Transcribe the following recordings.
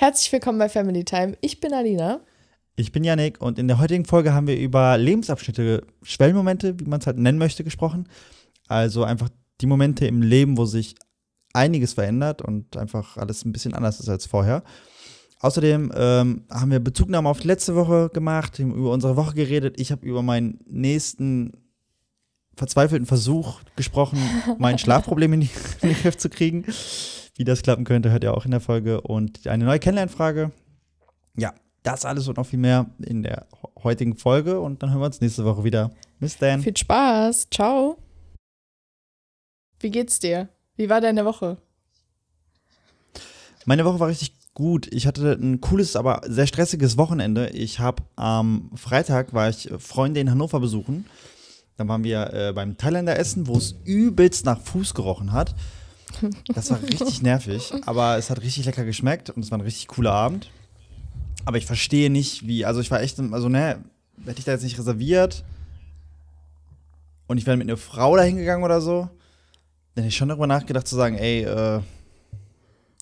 Herzlich willkommen bei Family Time. Ich bin Alina. Ich bin Yannick und in der heutigen Folge haben wir über Lebensabschnitte, Schwellenmomente, wie man es halt nennen möchte, gesprochen. Also einfach die Momente im Leben, wo sich einiges verändert und einfach alles ein bisschen anders ist als vorher. Außerdem ähm, haben wir Bezugnahme auf die letzte Woche gemacht, über unsere Woche geredet. Ich habe über meinen nächsten verzweifelten Versuch gesprochen, mein Schlafproblem in, in den Griff zu kriegen. Wie das klappen könnte, hört ihr auch in der Folge. Und eine neue Kennenlernfrage. Ja, das alles und noch viel mehr in der heutigen Folge. Und dann hören wir uns nächste Woche wieder. Bis dann. Viel Spaß. Ciao. Wie geht's dir? Wie war deine Woche? Meine Woche war richtig gut. Ich hatte ein cooles, aber sehr stressiges Wochenende. Ich habe am Freitag war ich Freunde in Hannover besuchen. Dann waren wir äh, beim Thailänder essen, wo es übelst nach Fuß gerochen hat. Das war richtig nervig, aber es hat richtig lecker geschmeckt und es war ein richtig cooler Abend. Aber ich verstehe nicht, wie, also ich war echt, also ne, hätte ich da jetzt nicht reserviert und ich wäre mit einer Frau da hingegangen oder so, dann hätte ich schon darüber nachgedacht zu sagen, ey, äh,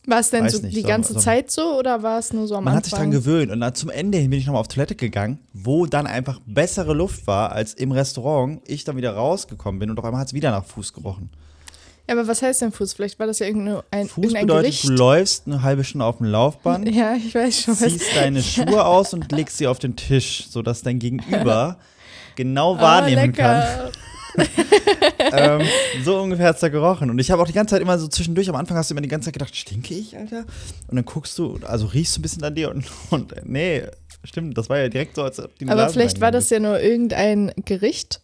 war es denn so nicht, die ganze so- Zeit so oder war es nur so am man Anfang? hat sich dran gewöhnt und dann zum Ende hin bin ich nochmal auf Toilette gegangen, wo dann einfach bessere Luft war als im Restaurant. Ich dann wieder rausgekommen bin und auf einmal hat es wieder nach Fuß gerochen. Ja, aber was heißt denn Fuß? Vielleicht war das ja irgendein, ein, Fuß irgendein bedeutet, Gericht. du läufst eine halbe Stunde auf dem Laufband, ja, ich weiß schon. Was. ziehst deine Schuhe aus und legst sie auf den Tisch, sodass dein Gegenüber genau Ah, wahrnehmen kann. lecker. ähm, so ungefähr hat es da gerochen. Und ich habe auch die ganze Zeit immer so zwischendurch, am Anfang hast du immer die ganze Zeit gedacht, stinke ich, Alter? Und dann guckst du, also riechst du ein bisschen an dir und, und nee, stimmt, das war ja direkt so, als ob die die Aber Nase vielleicht war das ja nur irgendein Gericht.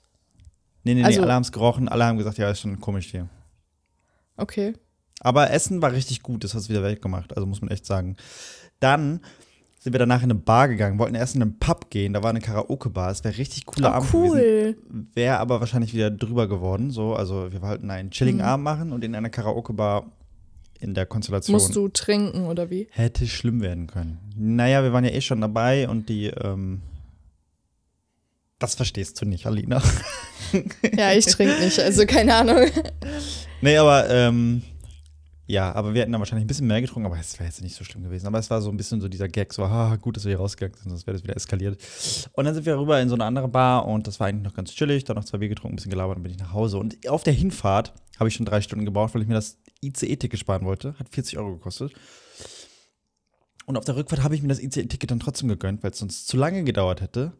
Nee, nee, nee, also- alle haben es gerochen, alle haben gesagt, ja, ist schon komisch hier. Okay. Aber Essen war richtig gut, das hat es wieder weggemacht, also muss man echt sagen. Dann sind wir danach in eine Bar gegangen, wollten erst in einen Pub gehen, da war eine Karaoke-Bar, es wäre richtig cooler Oh, Abend gewesen. cool. Wäre aber wahrscheinlich wieder drüber geworden, so, also wir wollten einen chilligen Mhm. Abend machen und in einer Karaoke-Bar in der Konstellation Musst du trinken oder wie? hätte schlimm werden können. Naja, wir waren ja eh schon dabei und die, ähm, das verstehst du nicht, Alina. Ja, ich trinke nicht, also keine Ahnung. Nee, aber ähm, ja, aber wir hätten dann wahrscheinlich ein bisschen mehr getrunken, aber es wäre jetzt nicht so schlimm gewesen. Aber es war so ein bisschen so dieser Gag, so, ah, gut, dass wir hier rausgegangen sind, sonst wäre das wieder eskaliert. Und dann sind wir rüber in so eine andere Bar und das war eigentlich noch ganz chillig, dann noch zwei Bier getrunken, ein bisschen gelabert, dann bin ich nach Hause. Und auf der Hinfahrt habe ich schon drei Stunden gebraucht, weil ich mir das ICE-Ticket sparen wollte. Hat 40 Euro gekostet. Und auf der Rückfahrt habe ich mir das ICE-Ticket dann trotzdem gegönnt, weil es sonst zu lange gedauert hätte.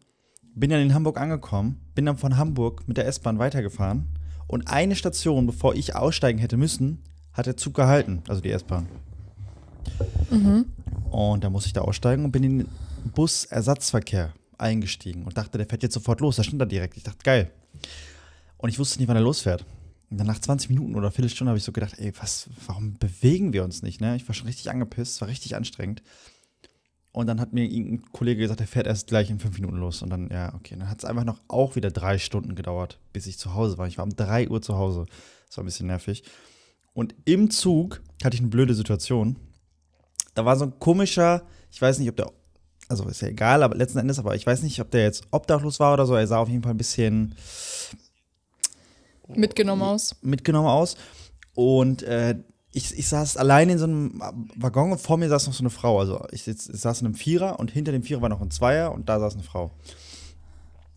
Bin dann in Hamburg angekommen, bin dann von Hamburg mit der S-Bahn weitergefahren und eine Station, bevor ich aussteigen hätte müssen, hat der Zug gehalten, also die S-Bahn. Und da musste ich da aussteigen und bin in den Busersatzverkehr eingestiegen und dachte, der fährt jetzt sofort los. Da stand er direkt. Ich dachte, geil. Und ich wusste nicht, wann er losfährt. Und dann nach 20 Minuten oder Viertelstunde habe ich so gedacht, ey, was, warum bewegen wir uns nicht? Ne? Ich war schon richtig angepisst, es war richtig anstrengend. Und dann hat mir irgendein Kollege gesagt, der fährt erst gleich in fünf Minuten los. Und dann, ja, okay. Dann hat es einfach noch auch wieder drei Stunden gedauert, bis ich zu Hause war. Ich war um 3 Uhr zu Hause. Das war ein bisschen nervig. Und im Zug hatte ich eine blöde Situation. Da war so ein komischer, ich weiß nicht, ob der, also ist ja egal, aber letzten Endes, aber ich weiß nicht, ob der jetzt obdachlos war oder so. Er sah auf jeden Fall ein bisschen Mitgenommen aus. mitgenommen aus. Und äh, ich, ich saß alleine in so einem Waggon und vor mir saß noch so eine Frau. Also ich, ich saß in einem Vierer und hinter dem Vierer war noch ein Zweier und da saß eine Frau.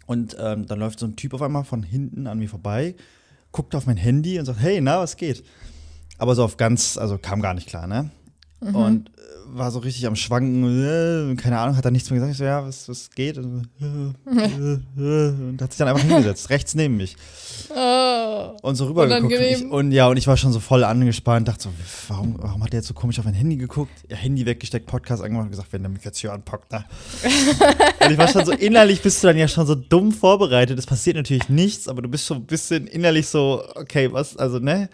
Und ähm, dann läuft so ein Typ auf einmal von hinten an mir vorbei, guckt auf mein Handy und sagt, hey, na, was geht? Aber so auf ganz, also kam gar nicht klar, ne? Und äh, war so richtig am Schwanken, äh, keine Ahnung, hat da nichts mehr gesagt. Ich so, ja, was, was geht? Und, äh, und hat sich dann einfach hingesetzt, rechts neben mich. Oh. Und so rübergeguckt. Und, ich, und ja, und ich war schon so voll angespannt, dachte so, warum, warum hat der jetzt so komisch auf mein Handy geguckt? Ja, Handy weggesteckt, Podcast angemacht und gesagt, wenn der mich jetzt hier anpackt, na. und ich war schon so innerlich, bist du dann ja schon so dumm vorbereitet. Es passiert natürlich nichts, aber du bist schon ein bisschen innerlich so, okay, was, also, ne?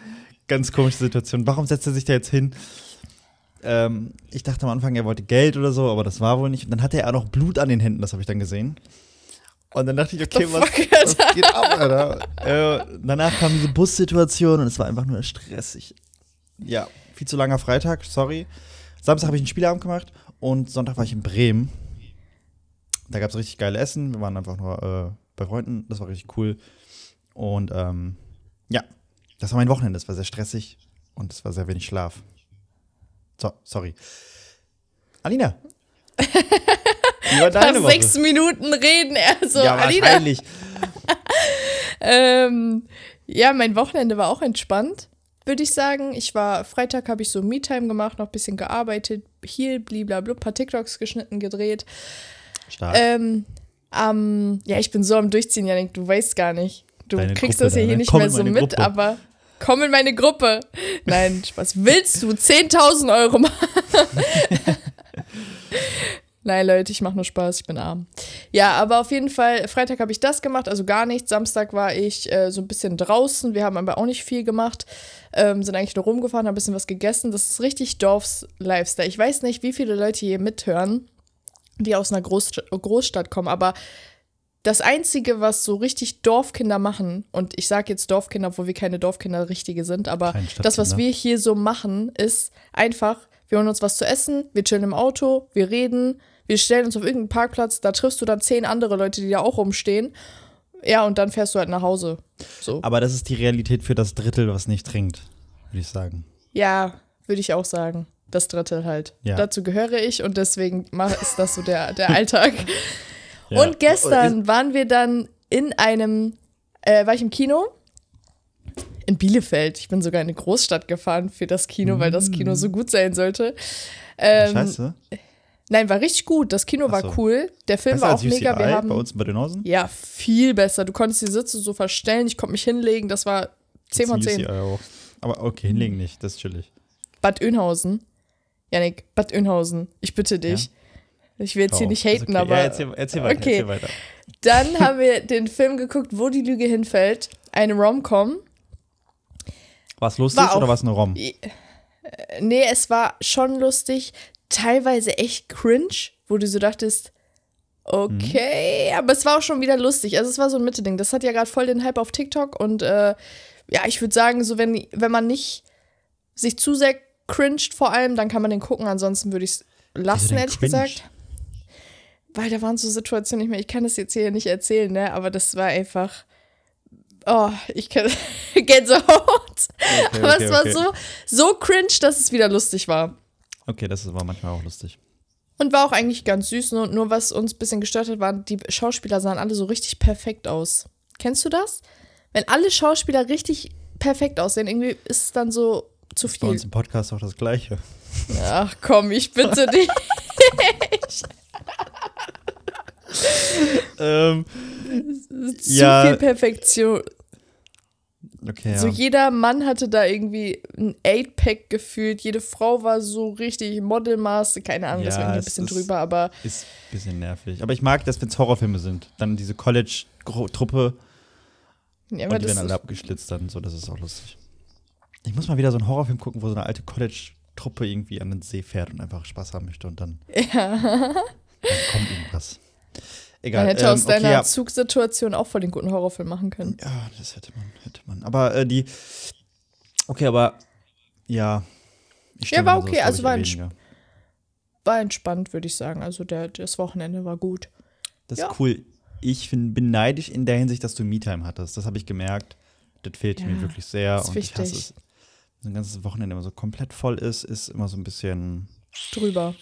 Ganz komische Situation. Warum setzt er sich da jetzt hin? Ähm, ich dachte am Anfang, er wollte Geld oder so, aber das war wohl nicht. Und dann hatte er auch noch Blut an den Händen, das habe ich dann gesehen. Und dann dachte ich, okay, was, was geht ab, Alter? äh, danach kam diese Bussituation und es war einfach nur stressig. Ja, viel zu langer Freitag, sorry. Samstag habe ich einen Spielabend gemacht und Sonntag war ich in Bremen. Da gab es richtig geile Essen. Wir waren einfach nur äh, bei Freunden. Das war richtig cool. Und ähm, ja, das war mein Wochenende. Es war sehr stressig und es war sehr wenig Schlaf. So, sorry. Alina. War deine Nach Woche? sechs Minuten reden, er so, ja, Alina. wahrscheinlich. Ähm, ja, mein Wochenende war auch entspannt, würde ich sagen. Ich war, Freitag habe ich so Me-Time gemacht, noch ein bisschen gearbeitet, hier, blablabla, ein paar TikToks geschnitten, gedreht. Stark. Ähm, am, ja, ich bin so am Durchziehen, Janik, du weißt gar nicht. Du Deine kriegst Gruppe das ja hier ne? nicht mehr so mit, Gruppe. aber komm in meine Gruppe. Nein, Spaß. Willst du 10.000 Euro machen? Nein, Leute, ich mache nur Spaß, ich bin arm. Ja, aber auf jeden Fall, Freitag habe ich das gemacht, also gar nichts. Samstag war ich äh, so ein bisschen draußen, wir haben aber auch nicht viel gemacht. Ähm, sind eigentlich nur rumgefahren, haben ein bisschen was gegessen. Das ist richtig Dorfs-Lifestyle. Ich weiß nicht, wie viele Leute hier mithören, die aus einer Großst Großstadt kommen, aber das Einzige, was so richtig Dorfkinder machen, und ich sage jetzt Dorfkinder, obwohl wir keine Dorfkinder richtige sind, aber das, was wir hier so machen, ist einfach, wir holen uns was zu essen, wir chillen im Auto, wir reden, wir stellen uns auf irgendeinen Parkplatz, da triffst du dann zehn andere Leute, die da auch rumstehen. Ja, und dann fährst du halt nach Hause. So. Aber das ist die Realität für das Drittel, was nicht trinkt, würde ich sagen. Ja, würde ich auch sagen. Das Drittel halt. Ja. Dazu gehöre ich und deswegen ist das so der, der Alltag. Ja. Und gestern waren wir dann in einem, äh, war ich im Kino? In Bielefeld. Ich bin sogar in eine Großstadt gefahren für das Kino, weil das Kino so gut sein sollte. Ähm, Scheiße. nein, war richtig gut. Das Kino Ach war so. cool. Der Film Besser war auch mega. Wir haben bei uns in Bad Oeynhausen? ja viel besser. Du konntest die Sitze so verstellen. Ich konnte mich hinlegen. Das war 10 von 10. UCI auch. Aber okay, hinlegen nicht, das ist chillig. Bad Oeynhausen. Janik, Bad Oeynhausen. Ich bitte dich. Ich will jetzt hier Oh, nicht ist haten, okay. aber. Ja, erzähl, erzähl weiter, Okay. erzähl weiter. Dann haben wir den Film geguckt, wo die Lüge hinfällt. Eine Rom-Com. War es lustig War oder war es eine Rom? Äh, Nee, es war schon lustig, teilweise echt cringe, wo du so dachtest, okay, aber es war auch schon wieder lustig. Also es war so ein Mittending. Das hat ja gerade voll den Hype auf TikTok und äh, ja, ich würde sagen, so wenn, wenn man nicht sich zu sehr cringed vor allem, dann kann man den gucken. Ansonsten würde ich es lassen, ehrlich cringe? gesagt. Weil da waren so Situationen nicht mehr, ich kann das jetzt hier nicht erzählen, ne? Aber das war einfach. Oh, ich kann Gänsehaut. Okay, Aber okay, es war okay. so, so cringe, dass es wieder lustig war. Okay, das war manchmal auch lustig. Und war auch eigentlich ganz süß. Nur, nur was uns ein bisschen gestört hat, waren, die Schauspieler sahen alle so richtig perfekt aus. Kennst du das? Wenn alle Schauspieler richtig perfekt aussehen, irgendwie ist es dann so zu Bei viel. uns im Podcast auch das Gleiche. Ach komm, ich bitte dich. ähm, zu Ja. viel Perfektion. okay, ja. So jeder Mann hatte da irgendwie ein 8-Pack gefühlt. Jede Frau war so richtig Modelmaß. Keine Ahnung, das Ja, war irgendwie ein bisschen ist- drüber, aber Ist ein bisschen nervig. Aber ich mag das, wenn es Horrorfilme sind. Dann diese College-Truppe, ja, und die das werden alle abgeschlitzt dann. So, das ist auch lustig. Ich muss mal wieder so einen Horrorfilm gucken, wo so eine alte College-Truppe irgendwie an den See fährt und einfach Spaß haben möchte und dann, ja. dann kommt irgendwas. Egal. Man hätte ähm, aus deiner okay, ja. Zugsituation auch voll den guten Horrorfilm machen können. Ja, das hätte man, hätte man. Aber äh, die. Okay, aber ja. Ich Ja, war so, okay, glaub also war entsp-. War entspannt, würde ich sagen. Also der, das Wochenende war gut. Das ja. ist cool. Ich find, bin neidisch in der Hinsicht, dass du Me-Time hattest. Das habe ich gemerkt. Das fehlt Ja, mir wirklich sehr. und ich hasse wichtig. es. So ein ganzes Wochenende immer so komplett voll ist, ist immer so ein bisschen. Drüber.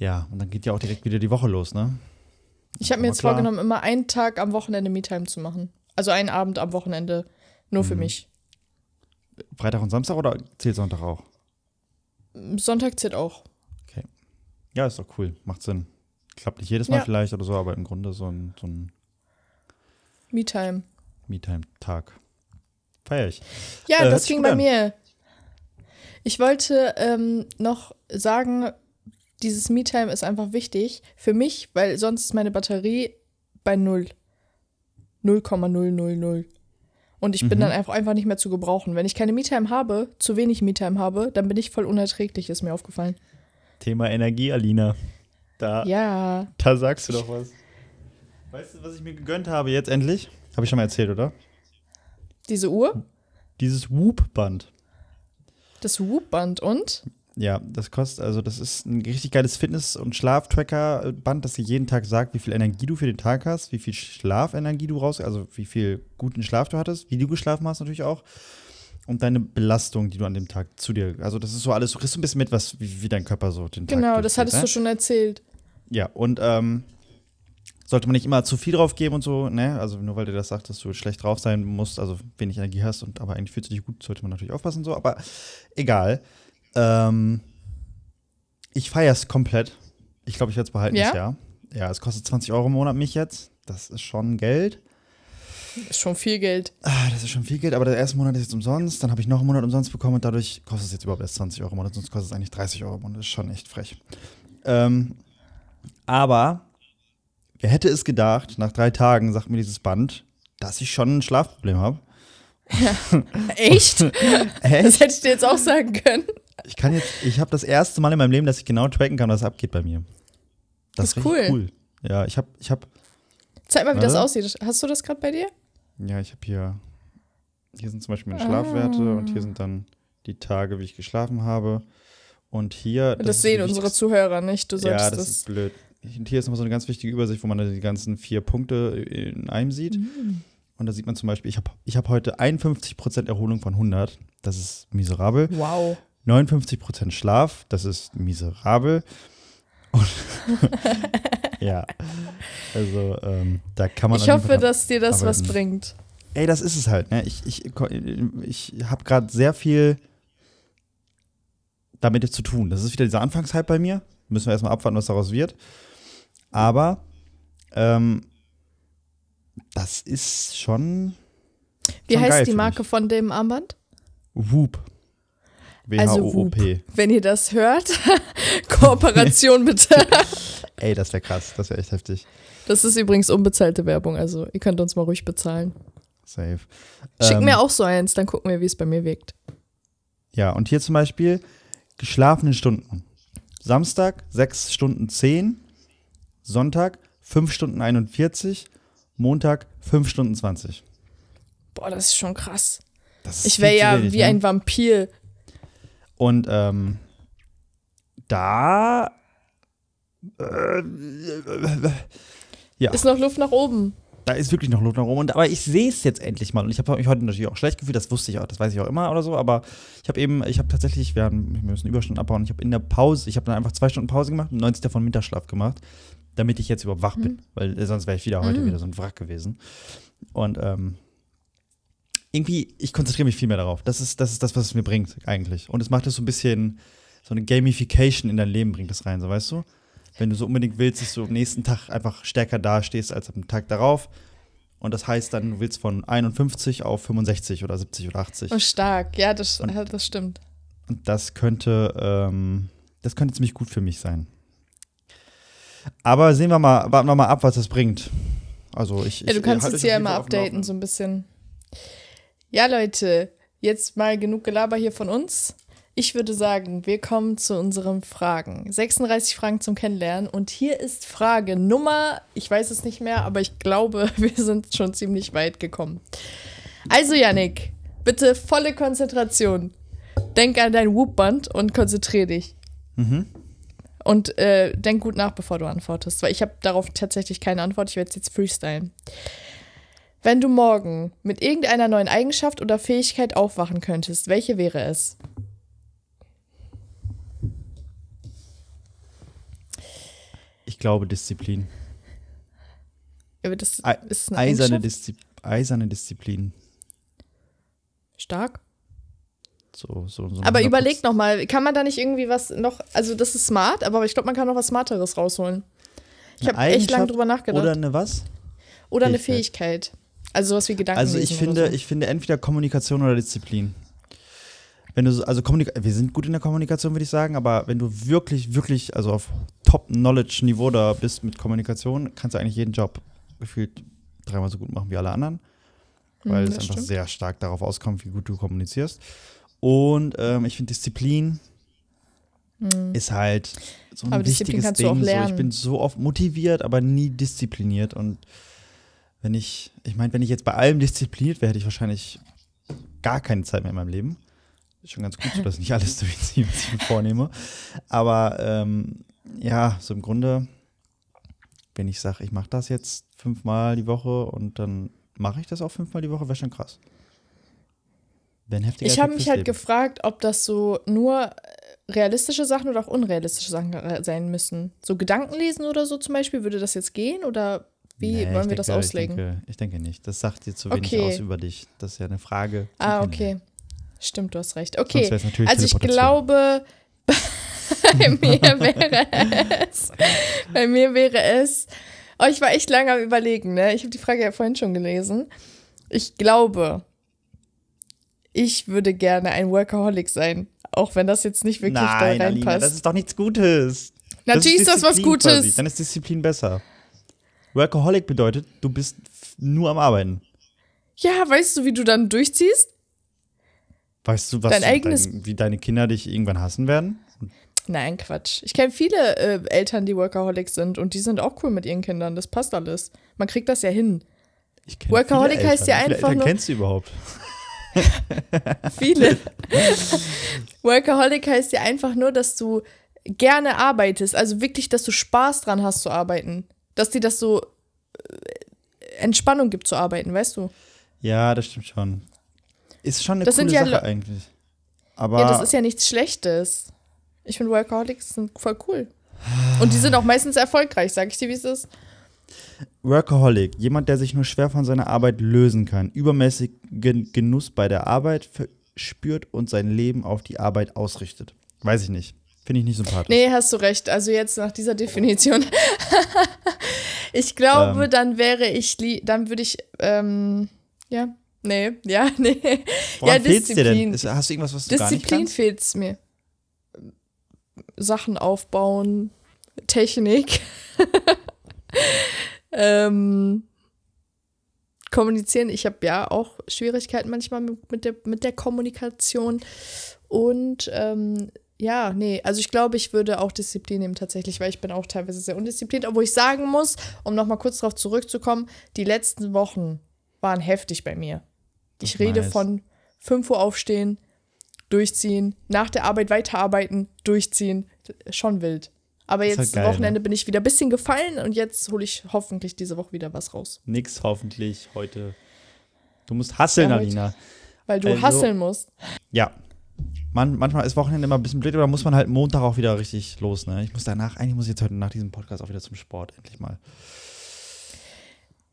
Ja, und dann geht ja auch direkt wieder die Woche los, ne? Ich habe mir jetzt klar. vorgenommen, immer einen Tag am Wochenende Me-Time zu machen. Also einen Abend am Wochenende. Nur für Mhm. mich. Freitag und Samstag oder zählt Sonntag auch? Sonntag zählt auch. Ja, ist doch cool. Macht Sinn. Klappt nicht jedes Mal Ja. vielleicht oder so, aber im Grunde so ein, so ein Me-Time. Me-Time-Tag. Feier ich. Ja, Äh, das ging bei an. mir. Ich wollte ähm, noch sagen, dieses Me-Time ist einfach wichtig für mich, weil sonst ist meine Batterie bei null. 0,000. Und ich bin Mhm. dann einfach, einfach nicht mehr zu gebrauchen. Wenn ich keine Me-Time habe, zu wenig Me-Time habe, dann bin ich voll unerträglich, ist mir aufgefallen. Thema Energie, Alina. Da, Ja. da sagst du doch was. Weißt du, was ich mir gegönnt habe jetzt endlich? Habe ich schon mal erzählt, oder? Diese Uhr, Dieses Whoop-Band. das Whoop-Band und? Ja, das kostet, also das ist ein richtig geiles Fitness- und Schlaftracker-Band, das dir jeden Tag sagt, wie viel Energie du für den Tag hast, wie viel Schlafenergie du raus, also wie viel guten Schlaf du hattest, wie du geschlafen hast natürlich auch. und deine Belastung, die du an dem Tag zu dir, also das ist so alles, du kriegst so ein bisschen mit, was, wie, wie dein Körper so den Tag Genau, das hattest ne? du schon erzählt. Ja, und ähm, sollte man nicht immer zu viel drauf geben und so, ne? Also nur weil dir das sagt, dass du schlecht drauf sein musst, also wenig Energie hast und aber eigentlich fühlst du dich gut, sollte man natürlich aufpassen und so, aber egal. Ähm, ich feiere es komplett. Ich glaube, ich werde es behalten Ja? das Jahr. Ja, es kostet 20 Euro im Monat mich jetzt. Das ist schon Geld. Ist schon viel Geld. Ah, das ist schon viel Geld, aber der erste Monat ist jetzt umsonst. Dann habe ich noch einen Monat umsonst bekommen und dadurch kostet es jetzt überhaupt erst 20 Euro im Monat, sonst kostet es eigentlich 30 Euro im Monat. Das ist schon echt frech. Ähm, aber wer hätte es gedacht, nach drei Tagen sagt mir dieses Band, dass ich schon ein Schlafproblem habe. Echt? Das hätte ich dir jetzt auch sagen können. Ich kann jetzt, ich habe das erste Mal in meinem Leben, dass ich genau tracken kann, was abgeht bei mir. Das, ist ist cool. cool. Ja, ich habe, ich habe, Zeig mal, wie das aussieht. Hast du das gerade bei dir? ja, ich habe hier, hier sind zum Beispiel meine Ah. Schlafwerte und hier sind dann die Tage, wie ich geschlafen habe. Und hier. Das, ist sehen unsere Zuhörer nicht. Du solltest Ja, das, ist blöd. Und hier ist nochmal so eine ganz wichtige Übersicht, wo man die ganzen vier Punkte in einem sieht. Mhm. Und da sieht man zum Beispiel, ich habe ich hab heute 51% Erholung von 100. Das ist miserabel. Wow. 59% Schlaf. Das ist miserabel. Ja, also ähm, da kann man Ich hoffe, dass dir das was arbeiten. bringt. Ey, das ist es halt, ne? Ich, ich, ich habe gerade sehr viel damit zu tun. Das ist wieder dieser Anfangshype bei mir. Müssen wir erstmal abwarten, was daraus wird. Aber ähm, das ist schon. Wie schon heißt die Marke von dem Armband? Mich. Whoop. Also W-H-O-O-P. Wenn ihr das hört, Kooperation bitte. Ey, das wäre krass. Das wäre echt heftig. Das ist übrigens unbezahlte Werbung, also ihr könnt uns mal ruhig bezahlen. Safe. Schick Ähm, mir auch so eins, dann gucken wir, wie es bei mir wirkt. Ja, und hier zum Beispiel geschlafene Stunden. Samstag 6 Stunden 10, Sonntag 5 Stunden 41, Montag 5 Stunden 20. Boah, das ist schon krass. Ich wäre ja wenig, wie ne? ein Vampir. Und ähm, da. Äh, ja, Ist noch Luft nach oben. da ist wirklich noch Luft nach oben. Und, aber ich sehe es jetzt endlich mal. Und ich habe mich heute natürlich auch schlecht gefühlt. Das wusste ich auch. Das weiß ich auch immer oder so. Aber ich habe eben, ich habe tatsächlich, wir, haben, wir müssen Überstunden abbauen. Ich habe in der Pause, ich habe dann einfach zwei Stunden Pause gemacht und 90 davon Mittagsschlaf gemacht, damit ich jetzt überhaupt wach bin. Weil äh, sonst wäre ich wieder heute Mhm. wieder so ein Wrack gewesen. Und ähm, irgendwie, ich konzentriere mich viel mehr darauf. Das ist, das ist das, was es mir bringt, eigentlich. Und es macht es so ein bisschen, so eine Gamification in dein Leben bringt es rein, so weißt du? Wenn du so unbedingt willst, dass du am nächsten Tag einfach stärker dastehst als am Tag darauf. Und das heißt dann, du willst von 51 auf 65 oder 70 oder 80. Oh, stark. Ja, das, Und- das stimmt. Und das könnte, ähm, das könnte ziemlich gut für mich sein. Aber sehen wir mal, warten wir mal ab, was das bringt. Also ich, Ja, du ich, kannst es jeden immer updaten, so ein bisschen. Ja, Leute, jetzt mal genug Gelaber hier von uns. Ich würde sagen, wir kommen zu unseren Fragen. 36 Fragen zum Kennenlernen. Und hier ist Frage Nummer, ich weiß es nicht mehr, aber ich glaube, wir sind schon ziemlich weit gekommen. Also, Yannick, bitte volle Konzentration. Denk an dein Whoop-Band und konzentrier dich. Mhm. Und äh, denk gut nach, bevor du antwortest, weil ich habe darauf tatsächlich keine Antwort. Ich werde es jetzt freestylen. Wenn du morgen mit irgendeiner neuen Eigenschaft oder Fähigkeit aufwachen könntest, welche wäre es? Ich glaube Disziplin. Aber Das ist eine Eiserne? Diszi eiserne Disziplin. Stark. So, so, so Aber 100%. überleg noch mal, kann man da nicht irgendwie was noch, also das ist smart, aber ich glaube, man kann noch was Smarteres rausholen. Ich Eine habe echt lange drüber nachgedacht. Oder Oder, eine was? eine Fähigkeit. Fähigkeit. Also was wie Gedanken Also ich finde, ich finde entweder Kommunikation oder Disziplin. Wenn du so, also Kommunik wir sind gut in der Kommunikation, würde ich sagen, aber wenn du wirklich, wirklich, also auf Top-Knowledge-Niveau da bist mit Kommunikation, kannst du eigentlich jeden Job gefühlt dreimal so gut machen wie alle anderen. Weil es einfach sehr stark darauf auskommt, wie gut du kommunizierst. Und ähm, ich finde Disziplin ist halt so ein Mhm. Aber wichtiges Ding. So, ich bin so oft motiviert, aber nie diszipliniert. Und wenn ich, ich meine, wenn ich jetzt bei allem diszipliniert wäre, hätte ich wahrscheinlich gar keine Zeit mehr in meinem Leben. Ist schon ganz gut, so dass ich nicht alles durchziehe, was ich mir vornehme. Aber ähm, ja, so im Grunde, wenn ich sage, ich mache das jetzt fünfmal die Woche und dann mache ich das auch fünfmal die Woche, wäre schon krass. Wäre ein heftiger Ich habe mich halt Leben. gefragt, ob das so nur äh, realistische Sachen oder auch unrealistische Sachen äh, sein müssen. So Gedanken lesen oder so zum Beispiel, würde das jetzt gehen oder wie Nee, wollen wir das denke- auslegen? Ich denke, ich denke nicht. Das sagt dir zu wenig Okay. aus über dich. Das ist ja eine Frage. ah, okay. Stimmt, du hast recht. Okay, also ich glaube, bei mir wäre es, bei mir wäre es, oh, ich war echt lange am überlegen, ne? Ich habe die Frage ja vorhin schon gelesen. Ich glaube, ich würde gerne ein Workaholic sein, auch wenn das jetzt nicht wirklich Nein, da Alina, reinpasst. das ist doch nichts Gutes. Natürlich ist das was quasi. Gutes. Dann ist Disziplin besser. Workaholic bedeutet, du bist nur am Arbeiten. Ja, weißt du, wie du dann durchziehst? Weißt du, was Dein eigenes- dein, wie deine Kinder dich irgendwann hassen werden? Nein, Quatsch. Ich kenne viele äh, Eltern, die Workaholics sind und die sind auch cool mit ihren Kindern. Das passt alles. Man kriegt das ja hin. Workaholic heißt ja Eltern. Wie viele einfach Eltern nur- kennst du überhaupt? Viele. Workaholic heißt ja einfach nur, dass du gerne arbeitest. Also wirklich, dass du Spaß dran hast zu arbeiten. Dass dir das so äh, Entspannung gibt zu arbeiten, weißt du? Ja, das stimmt schon. Ist schon eine Das sind coole ja Sache eigentlich. Aber Ja, das ist ja nichts Schlechtes. Ich finde Workaholics sind voll cool. Und die sind auch meistens erfolgreich, sag ich dir, wie es ist. Workaholic, jemand, der sich nur schwer von seiner Arbeit lösen kann, übermäßigen Genuss bei der Arbeit verspürt und sein Leben auf die Arbeit ausrichtet. Weiß ich nicht. Finde ich nicht sympathisch. Nee, hast du recht. Also jetzt nach dieser Definition. ich glaube, Ähm. dann wäre ich, dann würde ich, ähm, ja, nee, ja, nee. Woran ja, fehlt's dir denn? Disziplin. Ist, hast du irgendwas, was du gar nicht Disziplin fehlt es mir. Sachen aufbauen, Technik, ähm, kommunizieren. Ich habe ja auch Schwierigkeiten manchmal mit, mit, der, mit der Kommunikation. Und ähm, ja, nee, also ich glaube, ich würde auch Disziplin nehmen tatsächlich, weil ich bin auch teilweise sehr undiszipliniert. Obwohl ich sagen muss, um nochmal kurz darauf zurückzukommen, die letzten Wochen waren heftig bei mir. Das Ich rede nice. von 5 Uhr aufstehen, durchziehen, nach der Arbeit weiterarbeiten, durchziehen. Schon wild. Aber jetzt halt geil, Wochenende bin ich wieder ein bisschen gefallen und jetzt hole ich hoffentlich diese Woche wieder was raus. Nix hoffentlich heute. Du musst hasseln, Ja. Alina. Weil du Also- hasseln musst. Ja. Man, manchmal ist Wochenende immer ein bisschen blöd, aber muss man halt Montag auch wieder richtig los, ne? Ich muss danach, eigentlich muss ich jetzt heute nach diesem Podcast auch wieder zum Sport, endlich mal.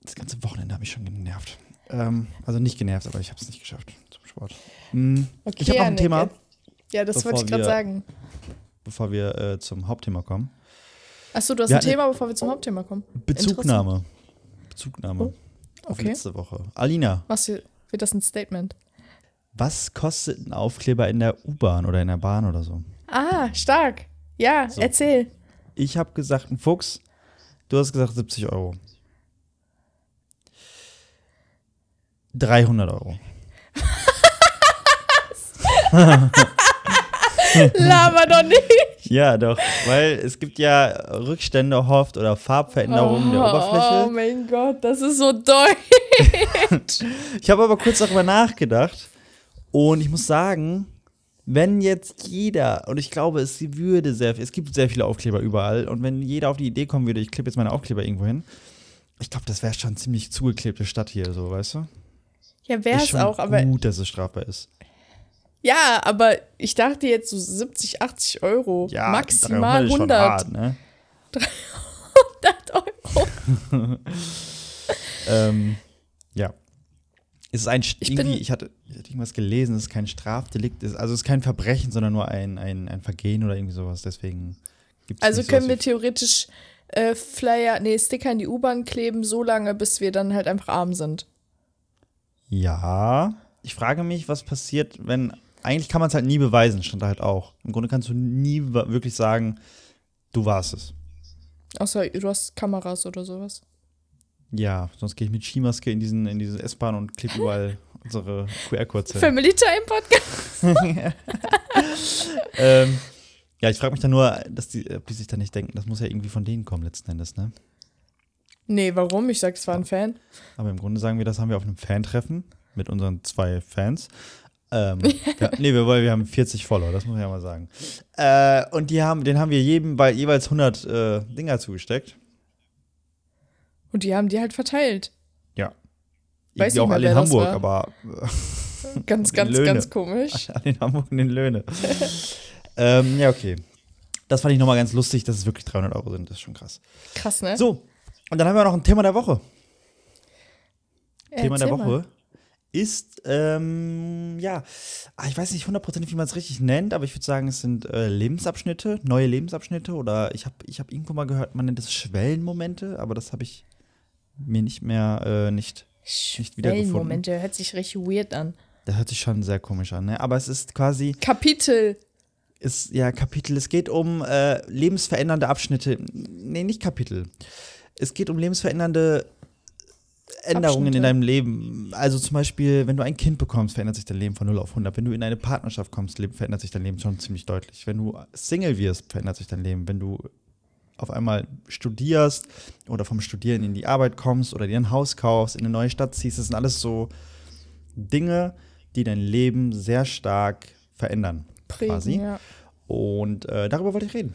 Das ganze Wochenende habe ich schon genervt. Ähm, also nicht genervt, aber ich habe es nicht geschafft zum Sport. Hm, Okay, ich habe noch ein Nick, Thema, Ja, das wollte ich gerade sagen. bevor wir äh, zum Hauptthema kommen. Achso, du hast Wir ein Thema, bevor wir zum Hauptthema kommen. Bezugnahme. Bezugnahme Oh, auf okay. letzte Woche. Alina, Was wird das ein Statement? Was kostet ein Aufkleber in der U-Bahn oder in der Bahn oder so? Ah, stark. Ja, So. erzähl. Ich habe gesagt, ein Fuchs. Du hast gesagt 70 Euro. 300 Euro. Laber doch nicht. Ja, doch, weil es gibt ja Rückstände oft oder Farbveränderungen der Oh Oberfläche. mein Gott, das ist so deutsch. Ich habe aber kurz darüber nachgedacht und ich muss sagen, wenn jetzt jeder, und ich glaube, es würde sehr, es gibt sehr viele Aufkleber überall, und wenn jeder auf die Idee kommen würde, ich klebe jetzt meine Aufkleber irgendwo hin, ich glaube, das wäre schon ziemlich zugeklebte Stadt hier, so, weißt du? Ja, wär's schon auch, aber gut, dass es strafbar ist. ja, aber ich dachte jetzt so 70, 80 Euro. Ja, maximal 300 ist schon 100. hart, ne? 100 Euro. ähm. Es ist ein, Ich irgendwie, ich hatte, ich hatte irgendwas gelesen, es ist kein Strafdelikt, es- also es ist kein Verbrechen, sondern nur ein, ein, ein Vergehen oder irgendwie sowas, deswegen gibt es Also können wir theoretisch äh, Flyer, nee, Sticker in die U-Bahn kleben, so lange, bis wir dann halt einfach arm sind. Ja, ich frage mich, was passiert, wenn, eigentlich kann man es halt nie beweisen, stand da halt auch. Im Grunde kannst du nie wirklich sagen, du warst es. Außer du hast Kameras oder sowas. Ja, sonst gehe ich mit Skimaske in diesen, in diese S-Bahn und klebe überall unsere QR-Codes hin. Family Time Podcast. ähm, ja, ich frage mich dann nur, dass die, ob die sich da nicht denken, das muss ja irgendwie von denen kommen letzten Endes, ne? Nee, warum? Ich sag, es war ein Fan. Aber im Grunde sagen wir, das haben wir auf einem Fan-Treffen mit unseren zwei Fans. Ähm, ja, nee, wir, wollen- wir haben 40 Follower, das muss man ja mal sagen. Äh, und die haben, den haben wir jedem bei jeweils 100 äh, Dinger zugesteckt. Und die haben die halt verteilt. Ja. Weiß Irgendwie nicht auch mehr, alle in Hamburg, war. aber Ganz, ganz, Löhne. ganz komisch. An den Hamburgenden Löhne. ähm, ja, okay. Das fand ich nochmal ganz lustig, dass es wirklich 300 Euro sind. Das ist schon krass. Krass, ne? So, und dann haben wir noch ein Thema der Woche. Thema der Woche mal. ist, ähm, ja, ah, ich weiß nicht hundertprozentig, wie man es richtig nennt, aber ich würde sagen, es sind äh, Lebensabschnitte, neue Lebensabschnitte oder ich habe ich hab irgendwo mal gehört, man nennt es Schwellenmomente, aber das habe ich mir nicht mehr, äh, nicht, nicht wiedergefunden. Moment, der hört sich richtig weird an. Das hört sich schon sehr komisch an, ne? aber es ist quasi, Kapitel. ist ja Kapitel, es geht um äh, lebensverändernde Abschnitte, nee, nicht Kapitel, es geht um lebensverändernde Änderungen Abschnitte. in deinem Leben. Also zum Beispiel, wenn du ein Kind bekommst, verändert sich dein Leben von 0 auf 100. Wenn du in eine Partnerschaft kommst, verändert sich dein Leben schon ziemlich deutlich. Wenn du Single wirst, verändert sich dein Leben. Wenn du auf einmal studierst oder vom Studieren in die Arbeit kommst oder dir ein Haus kaufst, in eine neue Stadt ziehst, das sind alles so Dinge, die dein Leben sehr stark verändern. Prägen, quasi. ja. Und äh, darüber wollte ich reden.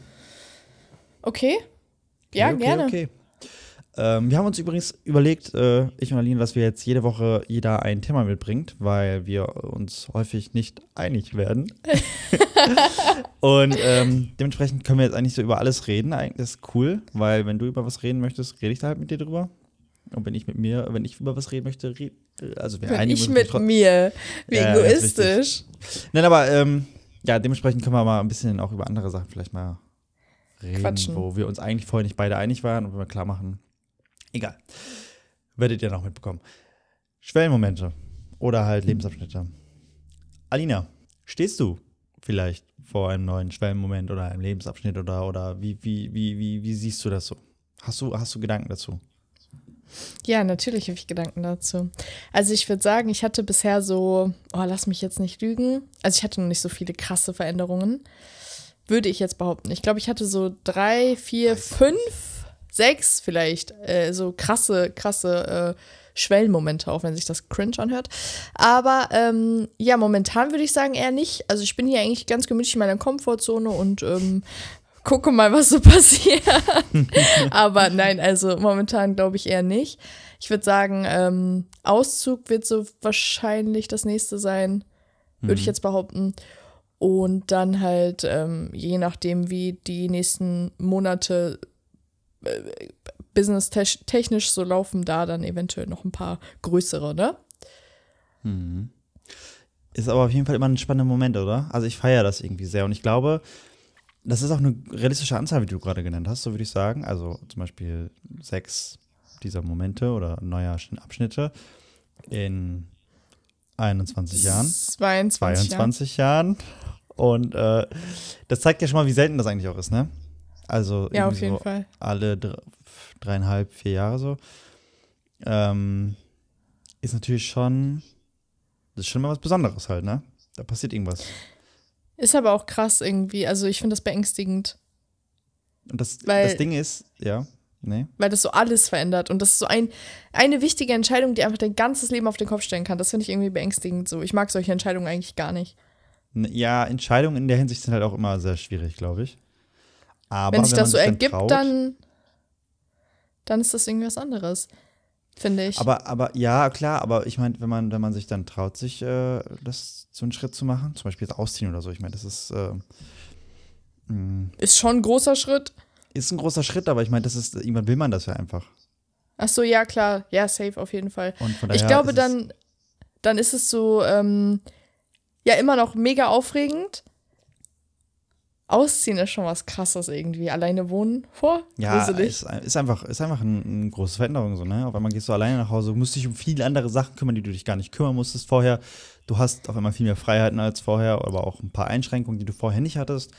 Okay. Ja, okay, gerne. Okay. Ähm, wir haben uns übrigens überlegt, äh, ich und Aline, dass wir jetzt jede Woche jeder ein Thema mitbringt, weil wir uns häufig nicht einig werden. und ähm, dementsprechend können wir jetzt eigentlich so über alles reden. Eigentlich ist cool, weil wenn du über was reden möchtest, rede ich da halt mit dir drüber. Und wenn ich mit mir, wenn ich über was reden möchte, red, also wir Wenn ich mit mir. Wie Ja, egoistisch. Nein, aber ähm, ja, dementsprechend können wir mal ein bisschen auch über andere Sachen vielleicht mal reden, Quatschen. wo wir uns eigentlich vorher nicht beide einig waren und wir klar machen. Egal. Werdet ihr noch mitbekommen. Schwellenmomente oder halt Lebensabschnitte. Alina, stehst du vielleicht vor einem neuen Schwellenmoment oder einem Lebensabschnitt oder, oder wie, wie, wie, wie, wie siehst du das so? Hast du, hast du Gedanken dazu? Ja, natürlich habe ich Gedanken dazu. Also ich würde sagen, ich hatte bisher so, oh, lass mich jetzt nicht lügen. Also ich hatte noch nicht so viele krasse Veränderungen. Würde ich jetzt behaupten. Ich glaube, ich hatte so drei, vier, fünf, sechs vielleicht äh, so krasse, krasse äh, Schwellenmomente, auch wenn sich das cringe anhört. Aber ähm, ja, momentan würde ich sagen eher nicht. Also ich bin hier eigentlich ganz gemütlich in meiner Komfortzone und ähm, gucke mal, was so passiert. Aber nein, also momentan glaube ich eher nicht. Ich würde sagen, ähm, Auszug wird so wahrscheinlich das nächste sein, würde ich jetzt behaupten. Und dann halt, ähm, je nachdem, wie die nächsten Monate äh, business-technisch so laufen, da dann eventuell noch ein paar größere, ne? Ist aber auf jeden Fall immer ein spannender Moment, oder? Also ich feiere das irgendwie sehr und ich glaube, das ist auch eine realistische Anzahl, wie du gerade genannt hast, so würde ich sagen. Also zum Beispiel sechs dieser Momente oder neuer Schn- Abschnitte in 21 Jahren, 22, 22 Jahren. Und äh, das zeigt ja schon mal, wie selten das eigentlich auch ist, ne? Also Ja, auf jeden so Fall. alle dreieinhalb, vier Jahre so. Ähm, ist natürlich schon, das ist schon mal was Besonderes halt, ne? Da passiert irgendwas. Ist aber auch krass irgendwie. Also ich finde das beängstigend, Und das, Weil- das Ding ist, ja, nee. weil das so alles verändert. Und das ist so ein, eine wichtige Entscheidung, die einfach dein ganzes Leben auf den Kopf stellen kann. Das finde ich irgendwie beängstigend so. Ich mag solche Entscheidungen eigentlich gar nicht. Ja, Entscheidungen in der Hinsicht sind halt auch immer sehr schwierig, glaube ich. Aber Wenn sich das so ergibt, traut- dann, dann ist das irgendwie was anderes. Finde ich. Aber, aber ja, klar, aber ich meine, wenn man, wenn man sich dann traut, sich äh, das so einen Schritt zu machen, zum Beispiel jetzt ausziehen oder so, ich meine, das ist, äh, mh, ist schon ein großer Schritt. ist ein großer Schritt, aber ich meine, das ist, irgendwann will man das ja einfach. Ach so, ja, klar. Ja, safe auf jeden Fall. Und von Ich glaube, dann, dann ist es so, ähm, ja, immer noch mega aufregend. Ausziehen ist schon was krasses irgendwie. Alleine wohnen vor? Ja, ist, ist einfach, ist einfach eine ein große Veränderung so, ne? Auf einmal gehst du alleine nach Hause, musst dich um viele andere Sachen kümmern, die du dich gar nicht kümmern musstest vorher. Du hast auf einmal viel mehr Freiheiten als vorher, aber auch ein paar Einschränkungen, die du vorher nicht hattest.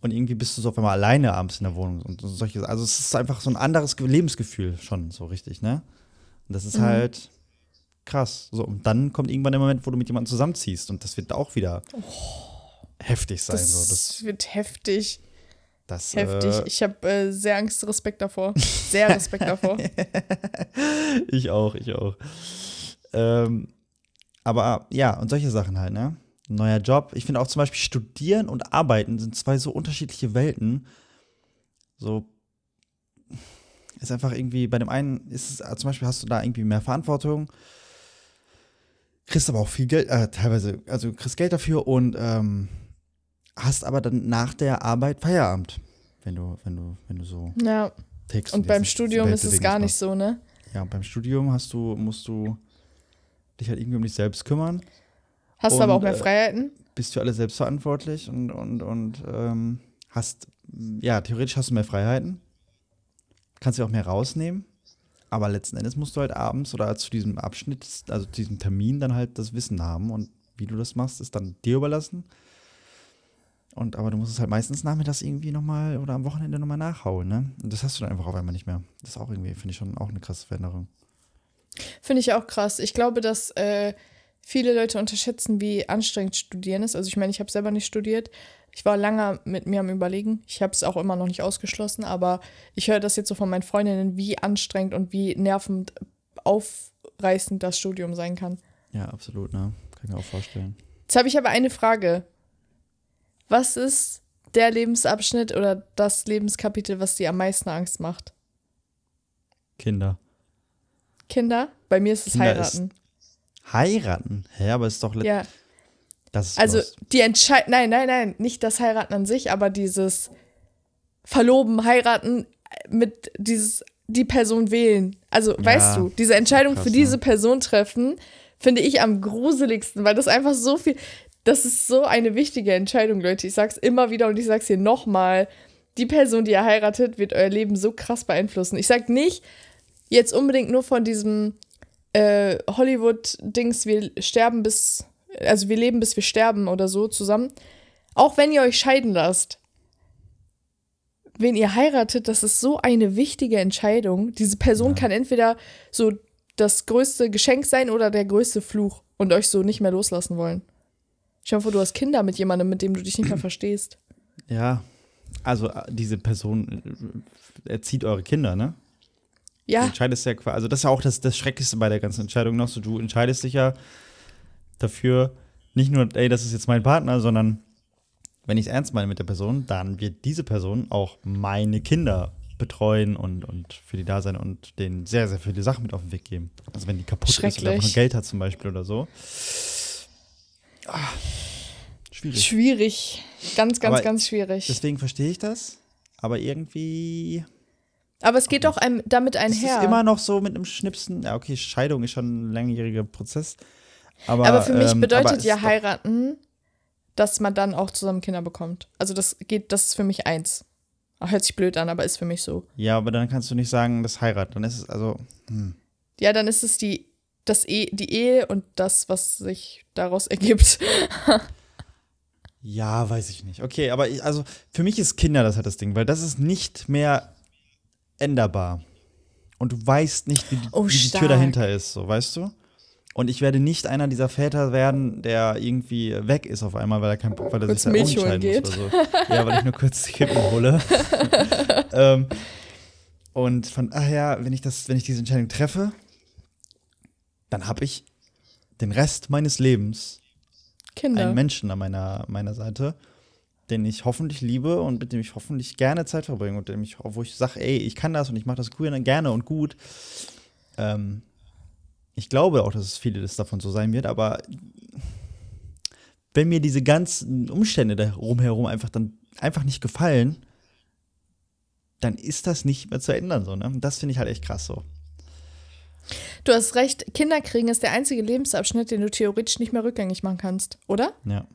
Und irgendwie bist du so auf einmal alleine abends in der Wohnung und so solche. Also es ist einfach so ein anderes Ge- Lebensgefühl schon so richtig, ne? Und das ist Mhm. halt krass. So, und dann kommt irgendwann der Moment, wo du mit jemandem zusammenziehst und das wird auch wieder heftig sein. das so. das, wird heftig. das, Heftig. Äh, Ich habe äh, sehr Angst, Respekt davor. Sehr Respekt davor. ich auch, ich auch. Ähm, aber ja, und solche Sachen halt, ne? Neuer Job. Ich finde auch zum Beispiel Studieren und Arbeiten sind zwei so unterschiedliche Welten. So ist einfach irgendwie, bei dem einen ist es, äh, zum Beispiel hast du da irgendwie mehr Verantwortung. kriegst aber auch viel Geld, äh, teilweise, also kriegst Geld dafür und ähm, hast aber dann nach der Arbeit Feierabend, wenn du, wenn du, wenn du so Ja. Text Und beim Studium ist es gar nicht so, ne? Ja, und beim Studium hast du, musst du dich halt irgendwie um dich selbst kümmern, Hast du aber Und, auch mehr äh, Freiheiten? bist für alles selbst verantwortlich und, und, und ähm, hast, ja, theoretisch hast du mehr Freiheiten, kannst dir auch mehr rausnehmen, aber letzten Endes musst du halt abends oder zu diesem Abschnitt, also zu diesem Termin dann halt das Wissen haben und wie du das machst, ist dann dir überlassen. Und aber du musst es halt meistens nachmittags irgendwie nochmal oder am Wochenende nochmal nachhauen, ne? Und das hast du dann einfach auf einmal nicht mehr. Das ist auch irgendwie, finde ich schon auch eine krasse Veränderung. Finde ich auch krass. Ich glaube, dass äh, viele Leute unterschätzen, wie anstrengend Studieren ist. Also ich meine, ich habe selber nicht studiert. Ich war lange mit mir am Überlegen. Ich habe es auch immer noch nicht ausgeschlossen, aber ich höre das jetzt so von meinen Freundinnen, wie anstrengend und wie nervend aufreißend das Studium sein kann. Ja, absolut, ne? Kann ich mir auch vorstellen. Jetzt habe ich aber eine Frage. Was ist der Lebensabschnitt oder das Lebenskapitel, was dir am meisten Angst macht? Kinder. Kinder? Bei mir ist es Kinder heiraten. Heiraten? Hä, aber ist doch. ja. Das ist Also los. die Entscheidung, nein, nein, nein, nicht das Heiraten an sich, aber dieses Verloben, heiraten, äh, mit dieses, die Person wählen. Also, Ja, weißt du, diese Entscheidung krass, für ne? diese Person treffen, finde ich am gruseligsten, weil das einfach so viel, das ist so eine wichtige Entscheidung, Leute. Ich sag's immer wieder und ich sag's hier nochmal. Die Person, die ihr heiratet, wird euer Leben so krass beeinflussen. Ich sag nicht jetzt unbedingt nur von diesem äh, Hollywood-Dings, wir sterben bis, also wir leben bis wir sterben oder so zusammen. Auch wenn ihr euch scheiden lasst, wen ihr heiratet, das ist so eine wichtige Entscheidung. Diese Person Ja. kann entweder so das größte Geschenk sein oder der größte Fluch und euch so nicht mehr loslassen wollen. Dir vor, du hast Kinder mit jemandem, mit dem du dich nicht mehr verstehst. Ja. Also, äh, diese Person äh, erzieht eure Kinder, ne? Du Ja, entscheidest ja quasi, also das ist ja auch das, das Schrecklichste bei der ganzen Entscheidung noch. So, du entscheidest dich ja dafür, nicht nur, ey, das ist jetzt mein Partner, sondern wenn ich es ernst meine mit der Person, dann wird diese Person auch meine Kinder betreuen und, und für die da sein und denen sehr, sehr viele Sachen mit auf den Weg geben. Also wenn die kaputt ist oder Geld hat zum Beispiel oder so. Ah, schwierig. schwierig. Ganz, ganz, Aber ganz schwierig. Deswegen verstehe ich das. Aber irgendwie Aber es geht doch einem damit Es einher. ist immer noch so mit einem Schnipsen. Ja, okay, Scheidung ist schon ein langjähriger Prozess. Aber, aber für mich ähm, bedeutet es ja heiraten, dass man dann auch zusammen Kinder bekommt. Also das geht, das ist für mich eins. Hört sich blöd an, aber ist für mich so. Ja, aber dann kannst du nicht sagen, das heiraten. Dann ist es also. Hm. Ja, dann ist es die, das e die Ehe und das, was sich daraus ergibt. Ja, weiß ich nicht. Okay, aber ich, also für mich ist Kinder das halt das Ding, weil das ist nicht mehr änderbar. Und du weißt nicht, wie die, Oh, wie die. Tür dahinter ist, so, weißt du? Und ich werde nicht einer dieser Väter werden, der irgendwie weg ist auf einmal, weil er kein Bock, weil er Kurz sich da Milch holen umentscheiden muss oder so. Ja, weil ich nur kurz die Kippen hole. ähm, und von daher, wenn ich das, wenn ich diese Entscheidung treffe, dann habe ich den Rest meines Lebens Kinder. einen Menschen an meiner, meiner Seite, den ich hoffentlich liebe und mit dem ich hoffentlich gerne Zeit verbringe und dem ich, wo ich sage, ey, ich kann das und ich mache das cool, gerne und gut. Ähm, ich glaube auch, dass es vieles davon so sein wird, aber wenn mir diese ganzen Umstände da rumherum einfach dann einfach nicht gefallen, dann ist das nicht mehr zu ändern so, ne? Und das finde ich halt echt krass so. Du hast recht, Kinder kriegen ist der einzige Lebensabschnitt, den du theoretisch nicht mehr rückgängig machen kannst, oder? Ja.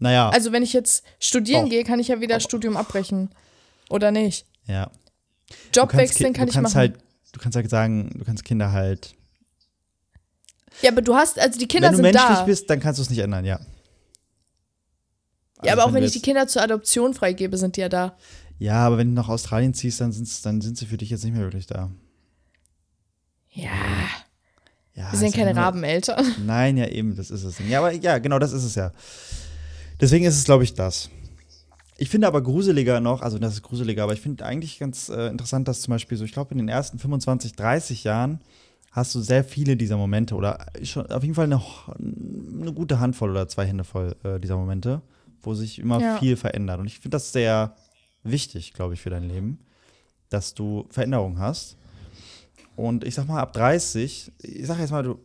Naja, Also wenn ich jetzt studieren Auch. gehe, kann ich ja wieder das Studium abbrechen. Oder nicht? ja. Job wechseln kann ich machen. Halt, du kannst halt sagen, du kannst Kinder halt ja, aber du hast, also die Kinder wenn du sind menschlich da. bist, dann kannst du es nicht ändern, ja. ja, Also aber auch wenn ich die Kinder zur Adoption freigebe, sind die ja da. Ja, aber wenn du nach Australien ziehst, dann, sind's, dann sind sie für dich jetzt nicht mehr wirklich da. Ja, Ja, wir sind keine Rabeneltern. Nein, ja, eben, das ist es. Ja, aber ja, genau, das ist es ja. Deswegen ist es, glaube ich, das. Ich finde aber gruseliger noch, also das ist gruseliger, aber ich finde eigentlich ganz äh, interessant, dass zum Beispiel so, ich glaube, in den ersten 25, 30 Jahren hast du sehr viele dieser Momente oder schon auf jeden Fall eine, eine gute Handvoll oder zwei Hände voll äh, dieser Momente, wo sich immer Ja. viel verändert. Und ich finde das sehr wichtig, glaube ich, für dein Leben, dass du Veränderungen hast. Und ich sag mal, ab 30, ich sag jetzt mal, du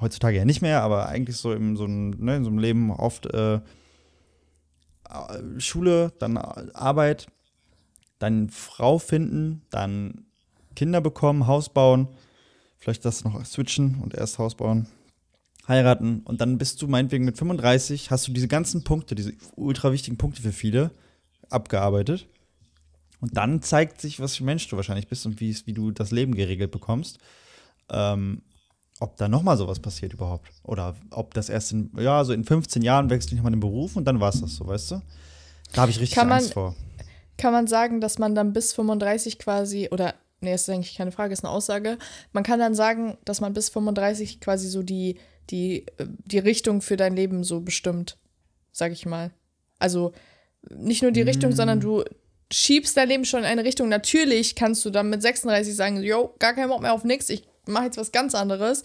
heutzutage ja nicht mehr, aber eigentlich so in so einem, ne, in so einem Leben oft äh, Schule, dann Arbeit, dann Frau finden, dann Kinder bekommen, Haus bauen, vielleicht das noch switchen und erst Haus bauen, heiraten und dann bist du meinetwegen mit 35, hast du diese ganzen Punkte, diese ultra wichtigen Punkte für viele abgearbeitet. Und dann zeigt sich, was für Mensch du wahrscheinlich bist und wie, wie du das Leben geregelt bekommst. Ähm, ob da nochmal sowas passiert überhaupt. Oder ob das erst in, ja, so in 15 Jahren wechselst du nochmal den Beruf und dann war es das so, weißt du? Da habe ich richtig Kann man- Angst vor. Kann man sagen, dass man dann bis 35 quasi, oder, nee, das ist eigentlich keine Frage, ist eine Aussage. Man kann dann sagen, dass man bis 35 quasi so die, die, äh, die Richtung für dein Leben so bestimmt, sag ich mal. Also nicht nur die Richtung, sondern du schiebst dein Leben schon in eine Richtung. Natürlich kannst du dann mit 36 sagen, yo, gar keinen Bock mehr auf nix, ich mache jetzt was ganz anderes.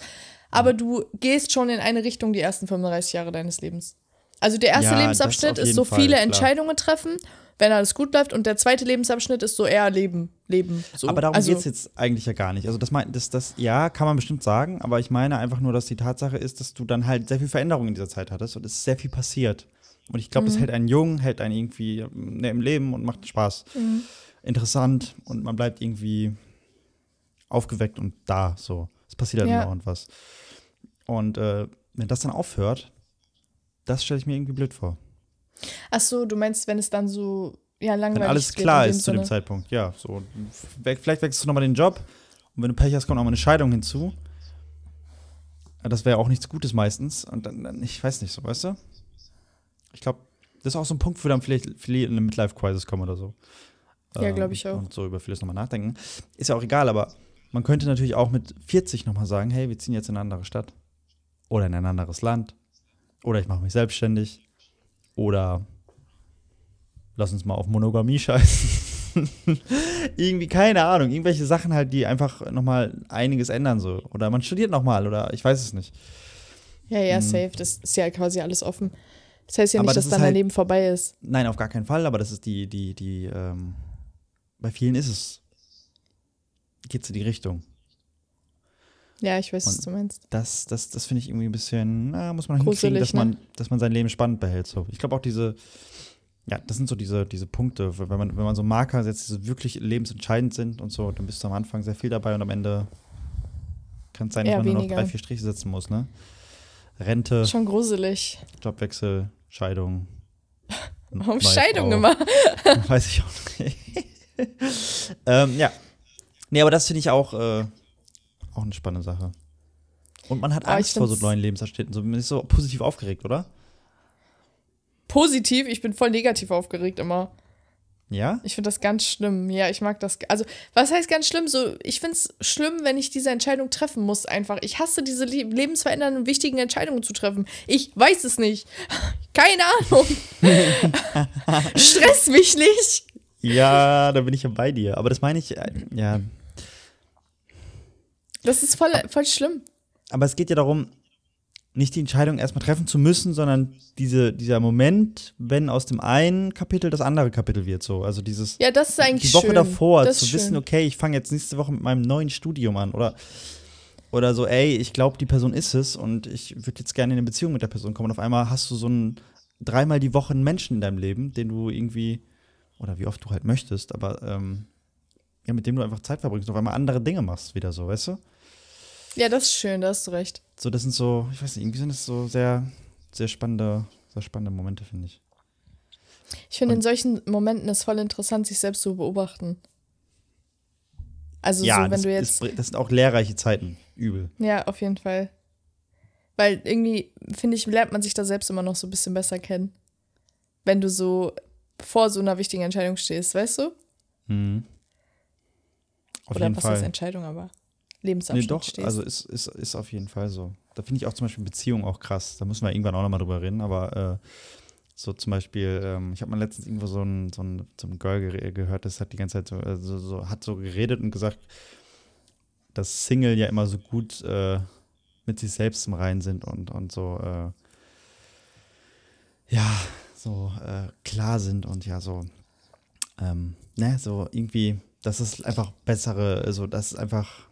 Aber du gehst schon in eine Richtung die ersten 35 Jahre deines Lebens. Also der erste Ja, Lebensabschnitt ist so Fall, viele klar. Entscheidungen treffen, wenn alles gut läuft. Und der zweite Lebensabschnitt ist so eher Leben. Leben. So. Aber darum also, geht es jetzt eigentlich ja gar nicht. Also das, mein, das, das, ja, kann man bestimmt sagen, aber ich meine einfach nur, dass die Tatsache ist, dass du dann halt sehr viel Veränderung in dieser Zeit hattest und es ist sehr viel passiert. Und ich glaube, das hält einen jung, hält einen irgendwie ne, im Leben und macht Spaß. Interessant und man bleibt irgendwie aufgeweckt und da so. Es passiert halt Ja. immer und was. Und äh, wenn das dann aufhört, das stelle ich mir irgendwie blöd vor. Ach so, du meinst, wenn es dann so ja, langweilig Wenn alles klar ist zu dem. Zeitpunkt, ja. So, vielleicht wechselst du nochmal den Job und wenn du Pech hast, kommt nochmal eine Scheidung hinzu. Das wäre auch nichts Gutes meistens. Und dann, dann, ich weiß nicht so, weißt du? Ich glaube, das ist auch so ein Punkt, wo dann vielleicht viele in eine Midlife-Crisis kommen oder so. Ja, Ähm, glaub ich auch. Und so über vieles nochmal nachdenken. Ist ja auch egal, aber man könnte natürlich auch mit 40 nochmal sagen, hey, wir ziehen jetzt in eine andere Stadt. Oder in ein anderes Land. Oder ich mache mich selbstständig. Oder lass uns mal auf Monogamie scheißen. Irgendwie, keine Ahnung, irgendwelche Sachen halt, die einfach nochmal einiges ändern so. Oder man studiert nochmal oder ich weiß es nicht. Ja, ja, safe. Das ist ja quasi alles offen. Das heißt ja. Aber nicht, das dass dann dein halt- Leben vorbei ist. Nein, auf gar keinen Fall, aber das ist die, die, die, ähm, bei vielen ist es, geht es in die Richtung. Ja, ich weiß, was Und- du meinst. Das, das, das finde ich irgendwie ein bisschen, na, muss man hinkriegen, Gruselig, dass ne? man, dass man sein Leben spannend behält. So. Ich glaube auch diese, ja, das sind so diese, diese Punkte, wenn man, wenn man so Marker setzt, die so wirklich lebensentscheidend sind und so, dann bist du am Anfang sehr viel dabei und am Ende kann es sein, dass Eher man nur noch weniger. drei, vier Striche setzen muss, ne? Rente, Schon gruselig. Jobwechsel, Scheidung. Warum Scheidung Frau. immer? Weiß ich auch nicht. ähm, ja. Nee, aber das finde ich auch, äh, auch eine spannende Sache. Und man hat Aber ich Angst vor so neuen Lebensabschnitten. So, man ist so positiv aufgeregt, oder? Positiv, ich bin voll negativ aufgeregt immer. Ja? Ich finde das ganz schlimm. Ja, ich mag das. Also, was heißt ganz schlimm? So, ich finde es schlimm, wenn ich diese Entscheidung treffen muss, einfach. Ich hasse diese le lebensverändernden, wichtigen Entscheidungen zu treffen. Ich weiß es nicht. Keine Ahnung. Stress mich nicht. Ja, da bin ich ja bei dir. Aber das meine ich, äh, ja. Das ist voll, voll schlimm. Aber es geht ja darum, nicht die Entscheidung erstmal treffen zu müssen, sondern diese, dieser Moment, wenn aus dem einen Kapitel das andere Kapitel wird. So. Also dieses. Ja, das ist eigentlich die Woche schön. davor das zu wissen, schön. okay, ich fange jetzt nächste Woche mit meinem neuen Studium an oder oder so, ey, ich glaube, die Person ist es und ich würde jetzt gerne in eine Beziehung mit der Person kommen. Und auf einmal hast du so einen dreimal die Woche einen Menschen in deinem Leben, den du irgendwie oder wie oft du halt möchtest, aber ähm, ja, mit dem du einfach Zeit verbringst und auf einmal andere Dinge machst, wieder so, weißt du? Ja, das ist schön, da hast du recht. So, das sind so, ich weiß nicht, irgendwie sind das so sehr, sehr spannende, sehr spannende Momente, finde ich. Ich finde, in solchen Momenten ist voll interessant, sich selbst zu beobachten. Also, ja, so, wenn das, du jetzt. ist, das sind auch lehrreiche Zeiten, übel. Ja, auf jeden Fall. Weil irgendwie, finde ich, lernt man sich da selbst immer noch so ein bisschen besser kennen. Wenn du so vor so einer wichtigen Entscheidung stehst, weißt du? Mhm. Auf Oder was Fall. heißt Entscheidung, aber Nee, Lebensabschnitt doch, stehst. also ist, ist, ist auf jeden Fall so. Da finde ich auch zum Beispiel Beziehungen auch krass. Da müssen wir irgendwann auch nochmal drüber reden, aber äh, so zum Beispiel, ähm, ich habe mal letztens irgendwo so ein, so ein, so ein Girl ge gehört, das hat die ganze Zeit so, äh, so, so, hat so geredet und gesagt, dass Single ja immer so gut äh, mit sich selbst im Reinen sind und, und so, äh, ja, so äh, klar sind und ja, so, ähm, ne, so irgendwie, das ist einfach bessere, also das ist einfach,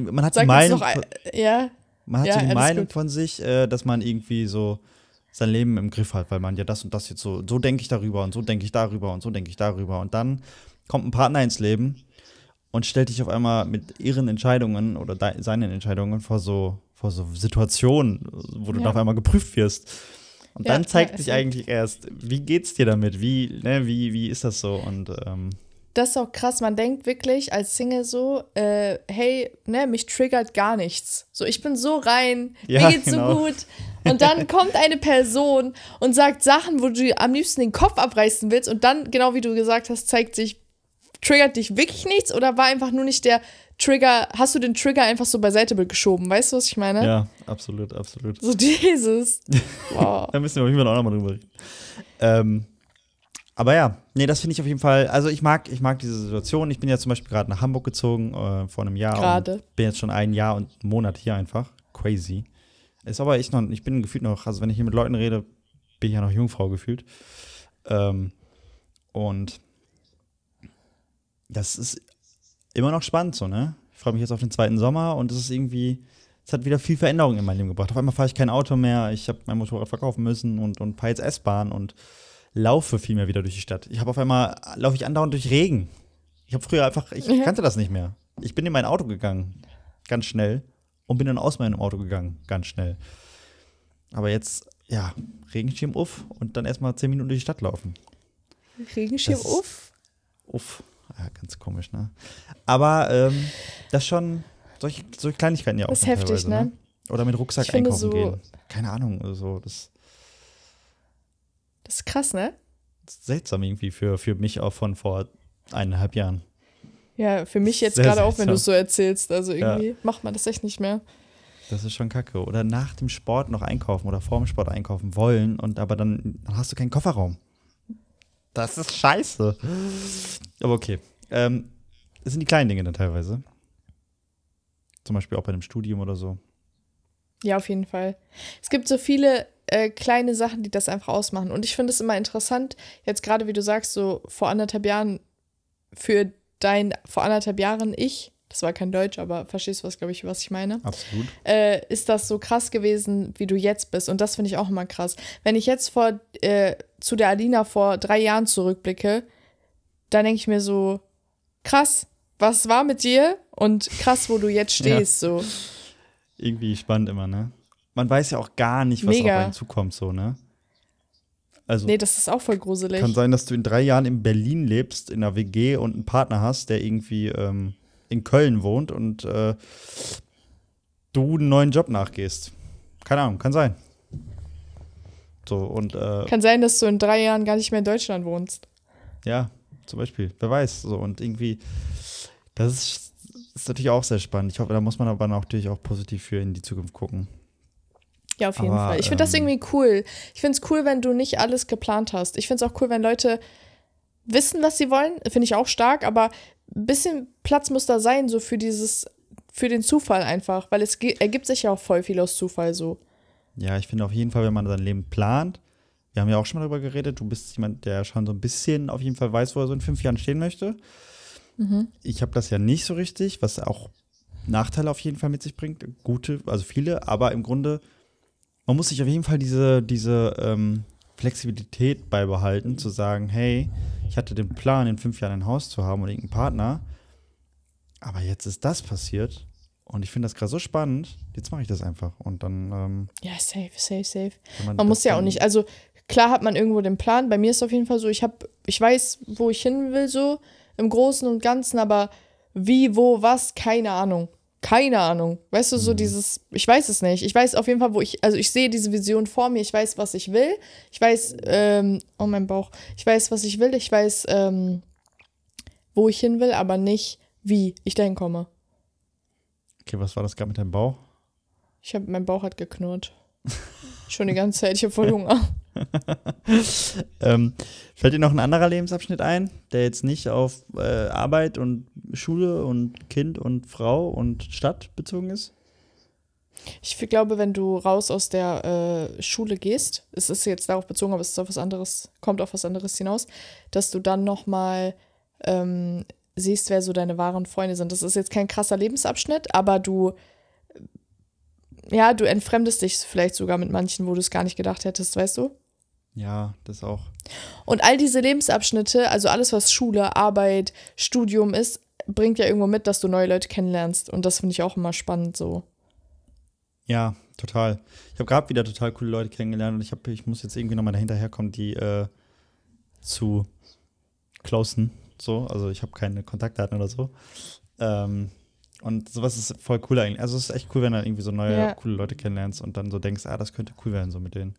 man hat die Sag uns Meinung, noch, ja, Man hat Ja, so die Meinung gut. von sich, äh, dass man irgendwie so sein Leben im Griff hat, weil man ja das und das jetzt so, so denke ich darüber und so denke ich darüber und so denke ich darüber. Und dann kommt ein Partner ins Leben und stellt dich auf einmal mit ihren Entscheidungen oder seinen Entscheidungen vor so, vor so Situationen, wo du Ja. auf einmal geprüft wirst. Und Ja, dann zeigt sich eigentlich erst, wie geht's dir damit? Wie, ne, wie, wie ist das so? Und ähm, Das ist auch krass. Man denkt wirklich als Single so, äh, hey, ne, mich triggert gar nichts. So, ich bin so rein, Ja, mir geht's genau. so gut. Und dann kommt eine Person und sagt Sachen, wo du am liebsten den Kopf abreißen willst. Und dann, genau wie du gesagt hast, zeigt sich, triggert dich wirklich nichts oder war einfach nur nicht der Trigger, hast du den Trigger einfach so beiseite geschoben? Weißt du, was ich meine? ja, absolut, absolut. So dieses. Wow. Da müssen wir auf jeden Fall auch nochmal drüber reden. Ähm, aber ja, nee, das finde ich auf jeden Fall. Also ich mag, ich mag diese Situation. Ich bin ja zum Beispiel gerade nach Hamburg gezogen äh, vor einem Jahr. Gerade. Bin jetzt schon ein Jahr und einen Monat hier einfach. Crazy. Ist aber echt noch, ich bin gefühlt noch, also wenn ich hier mit Leuten rede, bin ich ja noch Jungfrau gefühlt. Ähm, und das ist immer noch spannend so, ne? Ich freue mich jetzt auf den zweiten Sommer und es ist irgendwie, es hat wieder viel Veränderung in mein Leben gebracht. Auf einmal fahre ich kein Auto mehr, ich habe mein Motorrad verkaufen müssen und, und fahre jetzt S-Bahn und laufe viel mehr wieder durch die Stadt. Ich habe auf einmal, laufe ich andauernd durch Regen. Ich habe früher einfach, ich Ja. kannte das nicht mehr. Ich bin in mein Auto gegangen, ganz schnell, und bin dann aus meinem Auto gegangen, ganz schnell. Aber jetzt, ja, Regenschirm uff und dann erstmal zehn Minuten durch die Stadt laufen. Regenschirm Das uff. Uff. Ja, ganz komisch, ne? Aber ähm, das schon, solche, solche Kleinigkeiten ja auch. Das ist heftig, teilweise, ne? Oder mit Rucksack einkaufen so- gehen. Keine Ahnung, oder so. Das Das ist krass, ne? ist seltsam irgendwie für, für mich auch von vor eineinhalb Jahren. Ja, für mich jetzt gerade auch, wenn du es so erzählst. Also Ja. irgendwie macht man das echt nicht mehr. Das ist schon kacke. Oder nach dem Sport noch einkaufen oder vor dem Sport einkaufen wollen und aber dann, dann hast du keinen Kofferraum. Das ist scheiße. Aber okay. Ähm, das sind die kleinen Dinge dann teilweise. Zum Beispiel auch bei einem Studium oder so. Ja, auf jeden Fall. Es gibt so viele äh, kleine Sachen, die das einfach ausmachen. Und ich finde es immer interessant, jetzt gerade wie du sagst, so vor anderthalb Jahren, für dein vor anderthalb Jahren ich, das war kein Deutsch, aber verstehst du was, glaube ich, was ich meine? Absolut. äh, ist das so krass gewesen, wie du jetzt bist. Und das finde ich auch immer krass. Wenn ich jetzt vor, äh, zu der Alina vor drei Jahren zurückblicke, dann denke ich mir so, krass, was war mit dir? Und krass, wo du jetzt Ja. stehst. So. Irgendwie spannend immer, ne? Man weiß ja auch gar nicht, was Mega. auf einen zukommt, so, ne? Also Nee, das ist auch voll gruselig. kann sein, dass du in drei Jahren in Berlin lebst, in einer WG und einen Partner hast, der irgendwie ähm, in Köln wohnt und äh, du einen neuen Job nachgehst. Keine Ahnung, kann sein. So, und äh, Kann sein, dass du in drei Jahren gar nicht mehr in Deutschland wohnst. ja, zum Beispiel, wer weiß. So, und irgendwie, das ist, ist natürlich auch sehr spannend. Ich hoffe, da muss man aber natürlich auch positiv für in die Zukunft gucken. Ja, auf jeden Aber, Fall. Ich finde das ähm, irgendwie cool. Ich finde es cool, wenn du nicht alles geplant hast. Ich finde es auch cool, wenn Leute wissen, was sie wollen. Finde ich auch stark, aber ein bisschen Platz muss da sein, so für dieses, für den Zufall einfach. Weil es ergibt sich ja auch voll viel aus Zufall so. Ja, ich finde auf jeden Fall, wenn man sein Leben plant, wir haben ja auch schon mal darüber geredet, du bist jemand, der schon so ein bisschen auf jeden Fall weiß, wo er so in fünf Jahren stehen möchte. Ich habe das ja nicht so richtig, was auch Nachteile auf jeden Fall mit sich bringt. Gute, also viele, aber im Grunde, man muss sich auf jeden Fall diese, diese ähm, Flexibilität beibehalten, zu sagen, hey, ich hatte den Plan, in fünf Jahren ein Haus zu haben und irgendeinen Partner, aber jetzt ist das passiert und ich finde das gerade so spannend, jetzt mache ich das einfach. Und dann, ähm, Ja, safe, safe, safe. Man das muss ja auch nicht, also klar hat man irgendwo den Plan. Bei mir ist es auf jeden Fall so, ich habe, ich weiß, wo ich hin will, so im Großen und Ganzen, aber wie, wo, was, keine Ahnung. Keine Ahnung. Weißt du, Mhm. so dieses, ich weiß es nicht. Ich weiß auf jeden Fall, wo ich, also ich sehe diese Vision vor mir, ich weiß, was ich will. Ich weiß, ähm, oh mein Bauch, ich weiß, was ich will, ich weiß, ähm, wo ich hin will, aber nicht, wie ich dahin komme. Okay, was war das gerade mit deinem Bauch? Ich habe, mein Bauch hat geknurrt. Schon die ganze Zeit, ich habe voll Hunger. Ähm, fällt dir noch ein anderer Lebensabschnitt ein, der jetzt nicht auf äh, Arbeit und Schule und Kind und Frau und Stadt bezogen ist? Ich glaube, wenn du raus aus der äh, Schule gehst, es ist jetzt darauf bezogen, aber es ist auf was anderes, kommt auf was anderes hinaus, dass du dann nochmal ähm, siehst, wer so deine wahren Freunde sind. Das ist jetzt kein krasser Lebensabschnitt, aber du ja, du entfremdest dich vielleicht sogar mit manchen, wo du es gar nicht gedacht hättest, weißt du? Ja, das auch. Und all diese Lebensabschnitte, also alles, was Schule, Arbeit, Studium ist, bringt ja irgendwo mit, dass du neue Leute kennenlernst. Und das finde ich auch immer spannend so. Ja, total. Ich habe gerade wieder total coole Leute kennengelernt und ich, hab, ich muss jetzt irgendwie nochmal dahinterherkommen, die äh, zu closen. So, also ich habe keine Kontaktdaten oder so. Ähm, und sowas ist voll cool eigentlich. Also es ist echt cool, wenn du irgendwie so neue, Ja. coole Leute kennenlernst und dann so denkst, ah, das könnte cool werden, so mit denen.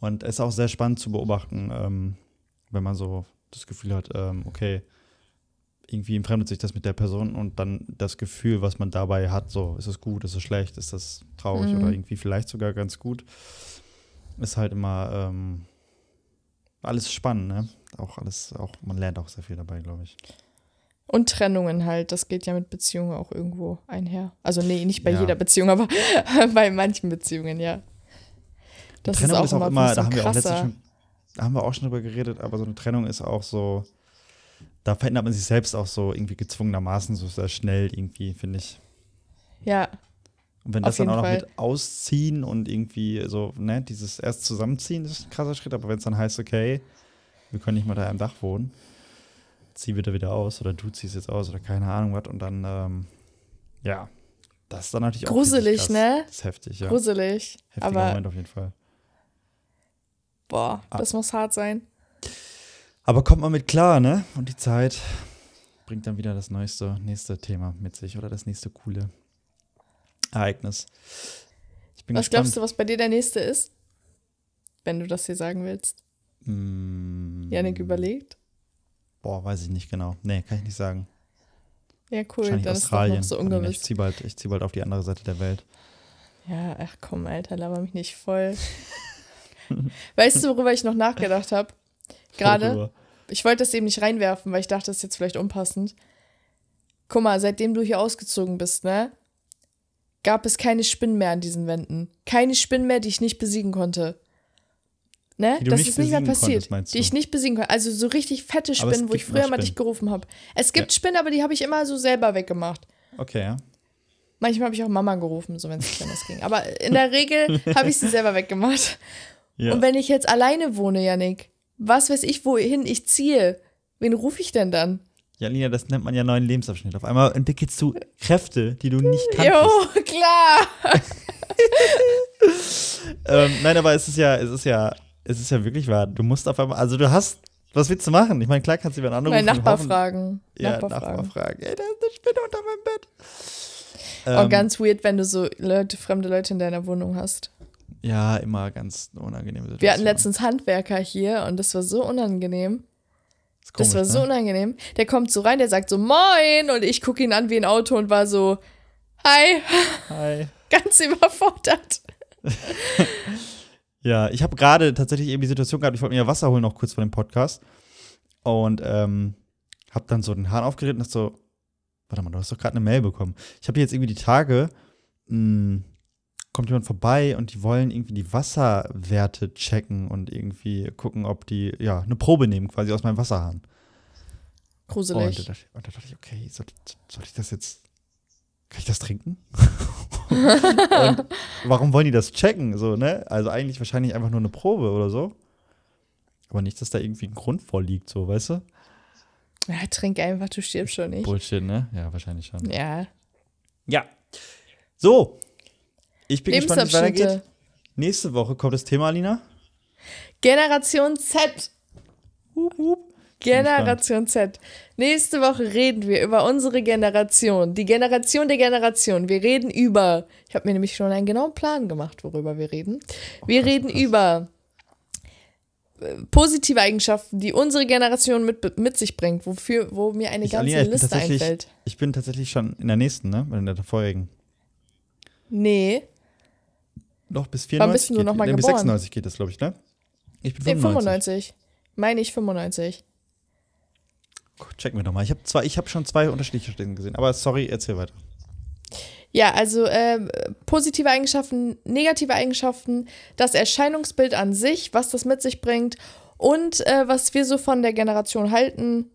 Und es ist auch sehr spannend zu beobachten, ähm, wenn man so das Gefühl hat, ähm, okay, irgendwie entfremdet sich das mit der Person und dann das Gefühl, was man dabei hat, so, ist es gut, ist es schlecht, ist das traurig Mhm. oder irgendwie vielleicht sogar ganz gut, ist halt immer ähm, alles spannend, ne? Auch alles, auch, man lernt auch sehr viel dabei, glaube ich. Und Trennungen halt, das geht ja mit Beziehungen auch irgendwo einher. Also nee, nicht bei Ja. jeder Beziehung, aber bei manchen Beziehungen, ja. Das Trennung ist auch immer, so da haben wir auch letztens schon, da haben wir auch schon drüber geredet, aber so eine Trennung ist auch so, da verändert man sich selbst auch so irgendwie gezwungenermaßen so sehr schnell irgendwie, finde ich. Ja, Und wenn das dann auch noch Fall. mit ausziehen und irgendwie so, ne, dieses erst zusammenziehen, ist ein krasser Schritt, aber wenn es dann heißt, okay, wir können nicht mal da im Dach wohnen, zieh bitte wieder aus oder du ziehst jetzt aus oder keine Ahnung was und dann, ähm, ja, das ist dann natürlich auch richtig Gruselig, ne? Das ist heftig, ja. gruselig. Heftiger aber Moment auf jeden Fall. Boah, Ah. das muss hart sein. Aber kommt man mit klar, ne? Und die Zeit bringt dann wieder das neueste, nächste Thema mit sich oder das nächste coole Ereignis. Ich bin Was gespannt. glaubst du, was bei dir der nächste ist? Wenn du das hier sagen willst. Mm, Janik überlegt. Boah, weiß ich nicht genau. Nee, kann ich nicht sagen. Ja, cool. Wahrscheinlich Dann ist doch Australien. noch so Alina, ich ungewiss. zieh bald, ich zieh bald auf die andere Seite der Welt. Ja, ach komm, Alter, laber mich nicht voll. weißt du, worüber ich noch nachgedacht habe? Gerade, ich wollte das eben nicht reinwerfen, weil ich dachte, das ist jetzt vielleicht unpassend. Guck mal, seitdem du hier ausgezogen bist, ne? Gab es keine Spinnen mehr an diesen Wänden. Keine Spinnen mehr, die ich nicht besiegen konnte. Ne? Das ist nicht mehr passiert. konntest, die ich nicht besiegen konnte. Also so richtig fette Spinnen, wo ich früher mal dich gerufen habe. Es gibt Spinnen, aber die habe ich immer so selber weggemacht. Okay, ja. Manchmal habe ich auch Mama gerufen, so wenn es anders ging. Aber in der Regel habe ich sie selber weggemacht. Ja. Und wenn ich jetzt alleine wohne, Yannick, was weiß ich, wohin ich ziehe, wen rufe ich denn dann? ja, Lina, das nennt man ja neuen Lebensabschnitt. Auf einmal entwickelst du Kräfte, die du nicht kanntest. Jo, klar. Ähm, nein, aber es ist ja, es ist ja, es ist ja wirklich wahr. Du musst auf einmal, also du hast, was willst du machen? Ich meine, klar kannst du jemanden anrufen. Mein Nachbar fragen. Ja, Nachbar Nachbar, fragen. fragen. Ey, da ist eine Spinne unter meinem Bett. Auch Ähm, ganz weird, wenn du so Leute, fremde Leute in deiner Wohnung hast. Ja, immer ganz unangenehme Situation. Wir hatten letztens Handwerker hier und das war so unangenehm. Ist komisch, das war so ne? unangenehm. Der kommt so rein, der sagt so Moin und ich gucke ihn an wie ein Auto und war so Hi, Hi. ganz überfordert. Ja, ich habe gerade tatsächlich eben die Situation gehabt, ich wollte mir Wasser holen noch kurz vor dem Podcast. Und ähm, habe dann so den Hahn aufgeritten und dachte so, warte mal, du hast doch gerade eine Mail bekommen. Ich habe jetzt irgendwie die Tage, mh, kommt jemand vorbei und die wollen irgendwie die Wasserwerte checken und irgendwie gucken, ob die, ja, eine Probe nehmen quasi aus meinem Wasserhahn. Und da, Gruselig. ich- und da dachte ich, okay, soll, soll ich das jetzt, kann ich das trinken? und warum wollen die das checken? So, ne? Also eigentlich wahrscheinlich einfach nur eine Probe oder so. Aber nicht, dass da irgendwie ein Grund vorliegt, so, weißt du? Ja, trink einfach, du stirbst schon nicht. Bullshit, ne? Ja, wahrscheinlich schon. Ja. Ja. So. Ich bin gespannt, wie es weitergeht. Nächste Woche kommt das Thema, Alina. Generation Z. Hup, hup. Generation Z. Nächste Woche reden wir über unsere Generation, die Generation der Generation. Wir reden über, ich habe mir nämlich schon einen genauen Plan gemacht, worüber wir reden. Wir krass, reden krass. über äh, positive Eigenschaften, die unsere Generation mit, mit sich bringt, wofür, wo mir eine Ich, ganze Alina, Liste einfällt. ich bin tatsächlich schon in der nächsten, ne? In der vorherigen. Nee, Noch bis Wann 94 bist du geht. noch mal nee, bis geboren? 96 geht das, glaube ich, ne? Ich bin nee 95. 95. Meine ich 95. Gut, checken wir doch mal. Ich habe ich habe schon zwei unterschiedliche Stellen gesehen, aber sorry, erzähl weiter. Ja, also ähm, positive Eigenschaften, negative Eigenschaften, das Erscheinungsbild an sich, was das mit sich bringt und äh, was wir so von der Generation halten.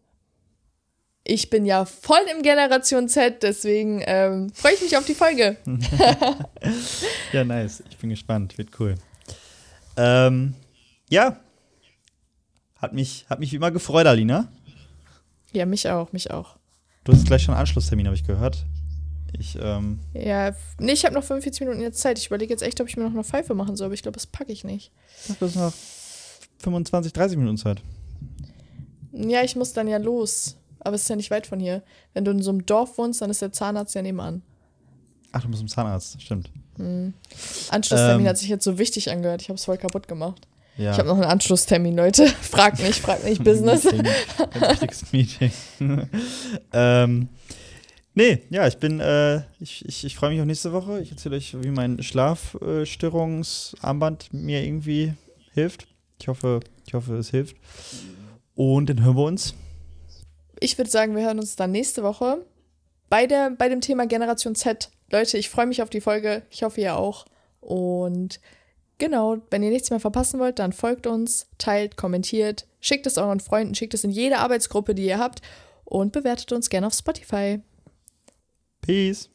Ich bin ja voll im Generation Z, deswegen ähm, freue ich mich auf die Folge. ja, nice. Ich bin gespannt. Wird cool. Ähm, ja. Hat mich, hat mich wie immer gefreut, Alina. Ja, mich auch, mich auch. Du hast gleich schon einen Anschlusstermin, habe ich gehört. Ich, ähm. Ja, nee, ich habe noch 45 Minuten jetzt Zeit. Ich überlege jetzt echt, ob ich mir noch eine Pfeife machen soll, aber ich glaube, das packe ich nicht. Du hast noch 25, 30 Minuten Zeit. Ja, ich muss dann ja los. Aber es ist ja nicht weit von hier. Wenn du in so einem Dorf wohnst, dann ist der Zahnarzt ja nebenan. Ach, du musst zum Zahnarzt, stimmt. Mhm. Anschlusstermin ähm, hat sich jetzt so wichtig angehört. Ich habe es voll kaputt gemacht. Ja. Ich habe noch einen Anschlusstermin, Leute. frag mich, frag mich Business. Meeting, ähm, nee, ja, ich bin, äh, ich, ich, ich freue mich auf nächste Woche. Ich erzähle euch, wie mein Schlafstörungsarmband mir irgendwie hilft. Ich hoffe, ich hoffe, es hilft. Und dann hören wir uns. Ich würde sagen, wir hören uns dann nächste Woche bei, der, bei dem Thema Generation Z. Leute, ich freue mich auf die Folge. Ich hoffe, ihr auch. Und genau, wenn ihr nichts mehr verpassen wollt, dann folgt uns, teilt, kommentiert, schickt es euren Freunden, schickt es in jede Arbeitsgruppe, die ihr habt und bewertet uns gerne auf Spotify. Peace.